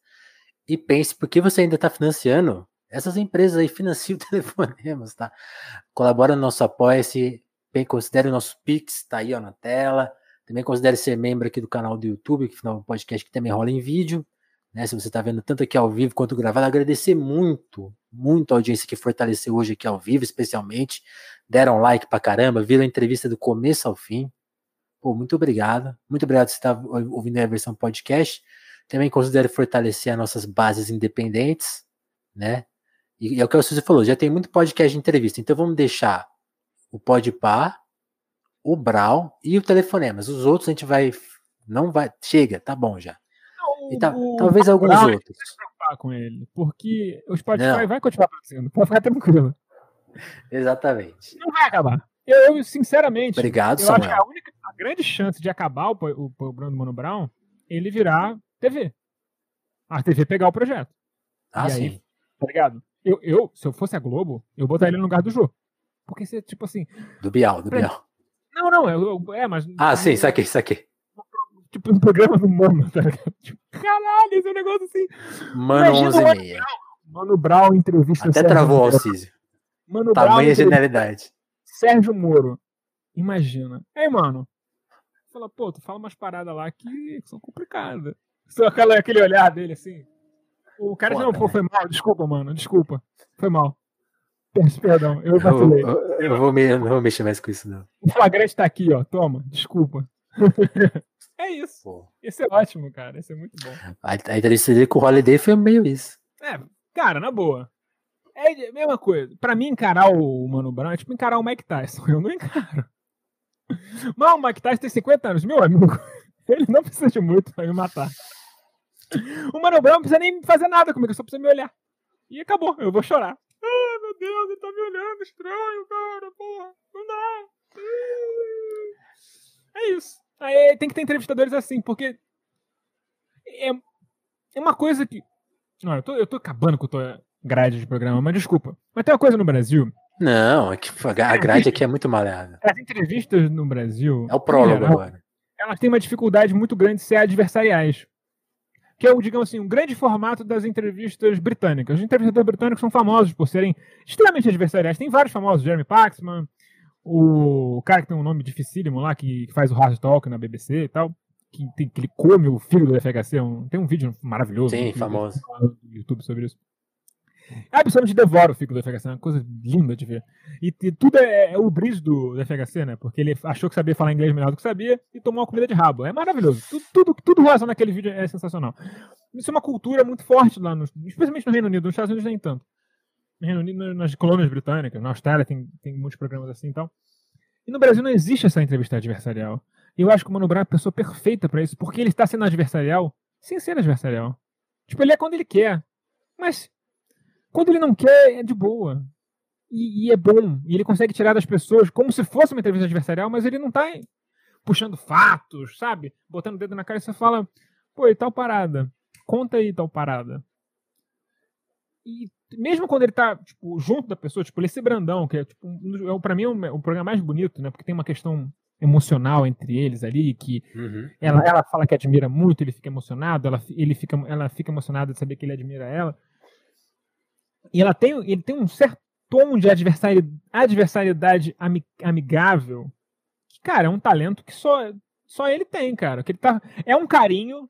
e pense por que você ainda está financiando essas empresas aí, financiam *laughs* telefonemas, tá? Colabora no nosso Apoia-se, considere o nosso Pix, tá aí ó, na tela. Também considere ser membro aqui do canal do YouTube, que é um podcast que também rola em vídeo. Né? Se você está vendo tanto aqui ao vivo quanto gravado, agradecer muito, muito a audiência que fortaleceu hoje aqui ao vivo, especialmente. Deram like pra caramba, viram a entrevista do começo ao fim. Pô, muito obrigado. Muito obrigado por estar ouvindo a versão podcast. Também considero fortalecer as nossas bases independentes, né? E, e é o que você falou, já tem muito podcast de entrevista, então vamos deixar o Podpar, o Brau e o Telefonemas. Os outros a gente vai não vai, chega, tá bom já. Não, tá, o, talvez o alguns Brown, outros. Não se preocupar com ele, porque o Spotify não. vai continuar produzindo, pode ficar tranquilo. Exatamente. Não vai acabar. Eu, eu sinceramente, Obrigado, eu Samuel. acho que a única a grande chance de acabar o, o, o programa do Mano Brown, ele virar TV. A TV pegar o projeto. Ah, e sim. Aí, tá ligado? Eu, eu, se eu fosse a Globo, eu botaria ele no lugar do Jô. Porque você, tipo assim. Do Bial, do Bial. Não, não, eu, eu, é, mas. Ah, sim, saquei, saquei. Tipo, um programa do Mano, tá ligado? *laughs* Tipo, caralho, esse é um negócio assim. Mano, 11 e meia. Mano Brown entrevista. Até travou o Alcísio. Mano Tamanha Brown. genialidade. Sérgio Moro. Imagina. Aí, mano, Fala, pô, tu fala umas paradas lá que são complicadas. Só aquela, aquele olhar dele assim. O cara Foda, não, pô, né? foi mal, desculpa, mano, desculpa. Foi mal. Peço *laughs* perdão, eu vacilei. Eu, eu, eu, vou me, não vou mexer mais com isso, não. O flagrante tá aqui, ó. Toma, desculpa. *laughs* é isso. Pô. Esse é ótimo, cara. Esse é muito bom. A, a entrevista dele com o Holiday foi meio isso. É, cara, na boa. É a mesma coisa. Pra mim, encarar o Mano Brown é tipo encarar o Mike Tyson. *laughs* Eu não encaro. Mas o Mike Tyson tem 50 anos, meu amigo. Ele não precisa de muito pra me matar. O Mano Brown não precisa nem fazer nada comigo, só precisa me olhar. E acabou, eu vou chorar. Deus, ele tá me olhando estranho, cara, porra, não dá. É isso. Aí tem que ter entrevistadores assim, porque é, é uma coisa que. Não, eu tô, eu tô acabando com a tua grade de programa, mas desculpa. Mas tem uma coisa no Brasil não, é que a grade aqui é muito maleável. As entrevistas no Brasil. É o prólogo geral, agora. Elas têm uma dificuldade muito grande de ser adversariais. Que é, digamos assim, um grande formato das entrevistas britânicas. Os entrevistadores britânicos são famosos por serem extremamente adversariais. Tem vários famosos, Jeremy Paxman, o cara que tem um nome dificílimo lá, que faz o Hard Talk na BBC e tal, que, tem, que ele come o filho do FHC. Um, tem um vídeo maravilhoso. Sim, famoso. No YouTube sobre isso. Absolutamente devora o fico do FHC, é uma coisa linda de ver. E, e tudo é, é, o brilho do, do FHC, né? Porque ele achou que sabia falar inglês melhor do que sabia e tomou uma comida de rabo. É maravilhoso. Tudo, tudo, tudo naquele vídeo é sensacional. Isso é uma cultura muito forte lá, no, especialmente no Reino Unido. Nos Estados Unidos nem tanto. No Reino Unido, nas colônias britânicas, na Austrália tem, tem muitos programas assim e tal. E no Brasil não existe essa entrevista adversarial. E eu acho que o Mano Brown é a pessoa perfeita para isso, porque ele está sendo adversarial sem ser adversarial. Tipo, ele é quando ele quer. Mas quando ele não quer, é de boa. E, e, é bom. E ele consegue tirar das pessoas como se fosse uma entrevista adversarial, mas ele não tá puxando fatos, sabe? Botando o dedo na cara e você fala, pô, e tal parada? Conta aí tal parada. E mesmo quando ele tá, tipo, junto da pessoa, tipo, esse Brandão, que é, tipo, um, é, pra mim, é o programa mais bonito, né? Porque tem uma questão emocional entre eles ali, que Uhum. ela, ela fala que admira muito, ele fica emocionado, ela, ele fica, ela fica emocionada de saber que ele admira ela. E ela tem, ele tem um certo tom de adversari, adversariedade ami- amigável, que, cara, é um talento que só, só ele tem, cara. Que ele tá, é um carinho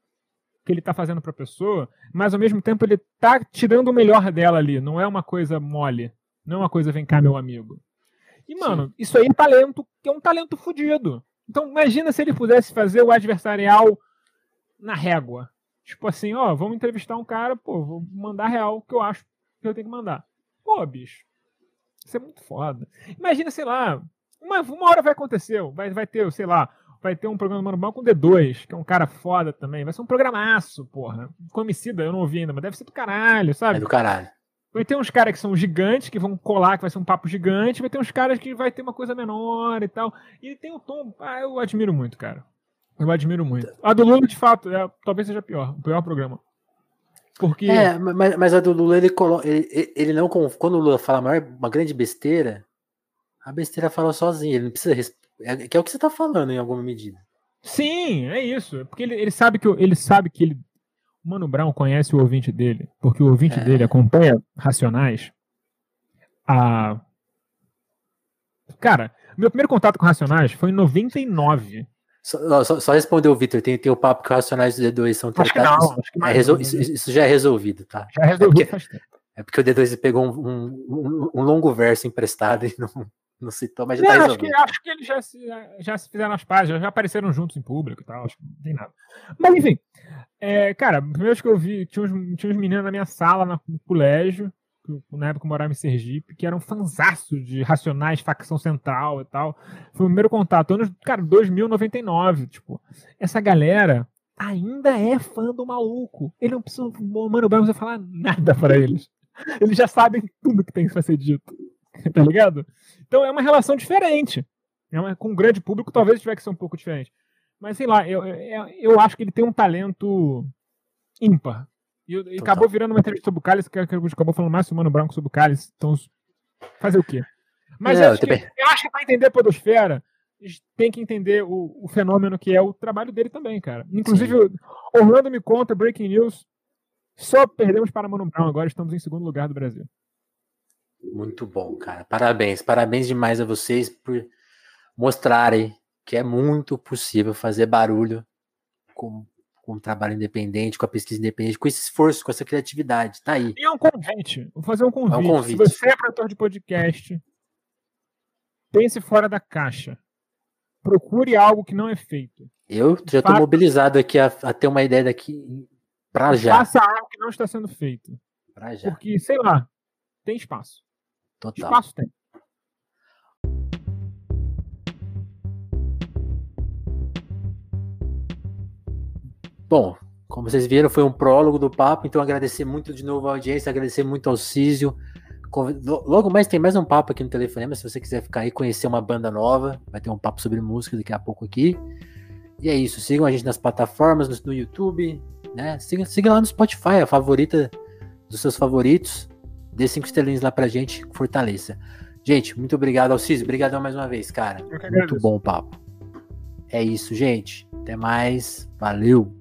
que ele tá fazendo pra pessoa, mas ao mesmo tempo ele tá tirando o melhor dela ali. Não é uma coisa mole. Não é uma coisa, vem cá, meu amigo. E, mano, isso aí é talento, que é um talento fudido. Então, imagina se ele pudesse fazer o adversarial na régua. Tipo assim, ó, vamos entrevistar um cara, pô, vou mandar real o que eu acho que eu tenho que mandar. Pô, bicho, isso é muito foda. Imagina, sei lá, uma, uma hora vai acontecer, vai, vai ter, sei lá, vai ter um programa normal com o D2, que é um cara foda também. Vai ser um programaço, porra. Comicida, eu não ouvi ainda, mas deve ser do caralho, sabe? É do caralho. Vai ter uns caras que são gigantes, que vão colar, que vai ser um papo gigante. Vai ter uns caras que vai ter uma coisa menor e tal. E tem o tom. Ah, eu admiro muito, cara. Eu admiro muito. A do Lula, de fato, é, talvez seja pior. O pior programa. Porque. É, mas, mas a do Lula, ele, colo... ele, ele- não. Quando o Lula fala maior, uma grande besteira, a besteira fala sozinha. Ele não precisa. É, que é o que você tá falando em alguma medida. Sim, é isso. Porque ele, ele sabe que o- ele sabe que ele. O Mano Brown conhece o ouvinte dele. Porque o ouvinte É. dele acompanha Racionais. A. Cara, meu primeiro contato com Racionais foi em 99. Só, só, só responder o Vitor, tem, tem o papo que os racionais do D2 são Acho que tratados. não, acho que É resol- ou isso, menos. isso já é resolvido, tá? Já resolvi porque- faz tempo. É porque o D2 pegou um, um, um- longo verso emprestado *laughs* e não, não citou, mas já tá Não, acho, resolvido. que, acho que eles já se, já se fizeram as pazes, já, apareceram juntos em público e tal, acho que não tem nada. Mas enfim, é, cara, vez que eu vi, tinha uns, tinha uns meninos na minha sala no colégio, na época eu morava em Sergipe, que eram fanzaços de Racionais, facção central e tal. Foi o primeiro contato, anos, cara, 2099, tipo, essa galera ainda é fã do maluco. Ele não precisa, Mano Brown precisa falar nada pra eles. Eles já sabem tudo que tem pra ser dito. *laughs* Tá ligado? Então é uma relação diferente. É uma- com um grande público, talvez tivesse que ser um pouco diferente. Mas sei lá, eu, eu, eu acho que ele tem um talento ímpar. E, e Total. acabou virando uma entrevista sobre o Cálice, que, que acabou falando mais sobre o Mano Branco sobre o Cálice. Então, fazer o quê? Mas eu, acho que, eu acho que para entender a Podosfera, tem que entender o, o fenômeno que é o trabalho dele também, cara. Inclusive, o Orlando me conta, Breaking News, só perdemos para Mano Brown, agora estamos em segundo lugar do Brasil. Muito bom, cara. Parabéns, parabéns demais a vocês por mostrarem que é muito possível fazer barulho com, com o trabalho independente, com a pesquisa independente, com esse esforço, com essa criatividade. Tá aí. E é um convite. Vou fazer um convite. convite. Se você é produtor de podcast, pense fora da caixa. Procure algo que não é feito. Eu já Fato. mobilizado aqui a, a ter uma ideia daqui pra já. Faça algo que não está sendo feito. Pra já. Porque, sei lá, tem espaço. Total. Espaço tem. Bom, como vocês viram, foi um prólogo do papo, então agradecer muito de novo a audiência, agradecer muito ao Císio. Logo mais tem mais um papo aqui no Telefonema, se você quiser ficar aí conhecer uma banda nova, vai ter um papo sobre música daqui a pouco aqui. E é isso, sigam a gente nas plataformas, no, no YouTube, né? Siga, siga lá no Spotify, a favorita dos seus favoritos. Dê cinco estrelinhas lá pra gente, fortaleça. Gente, muito obrigado ao Císio, obrigadão mais uma vez, cara. Muito bom o papo. É isso, gente. Até mais. Valeu.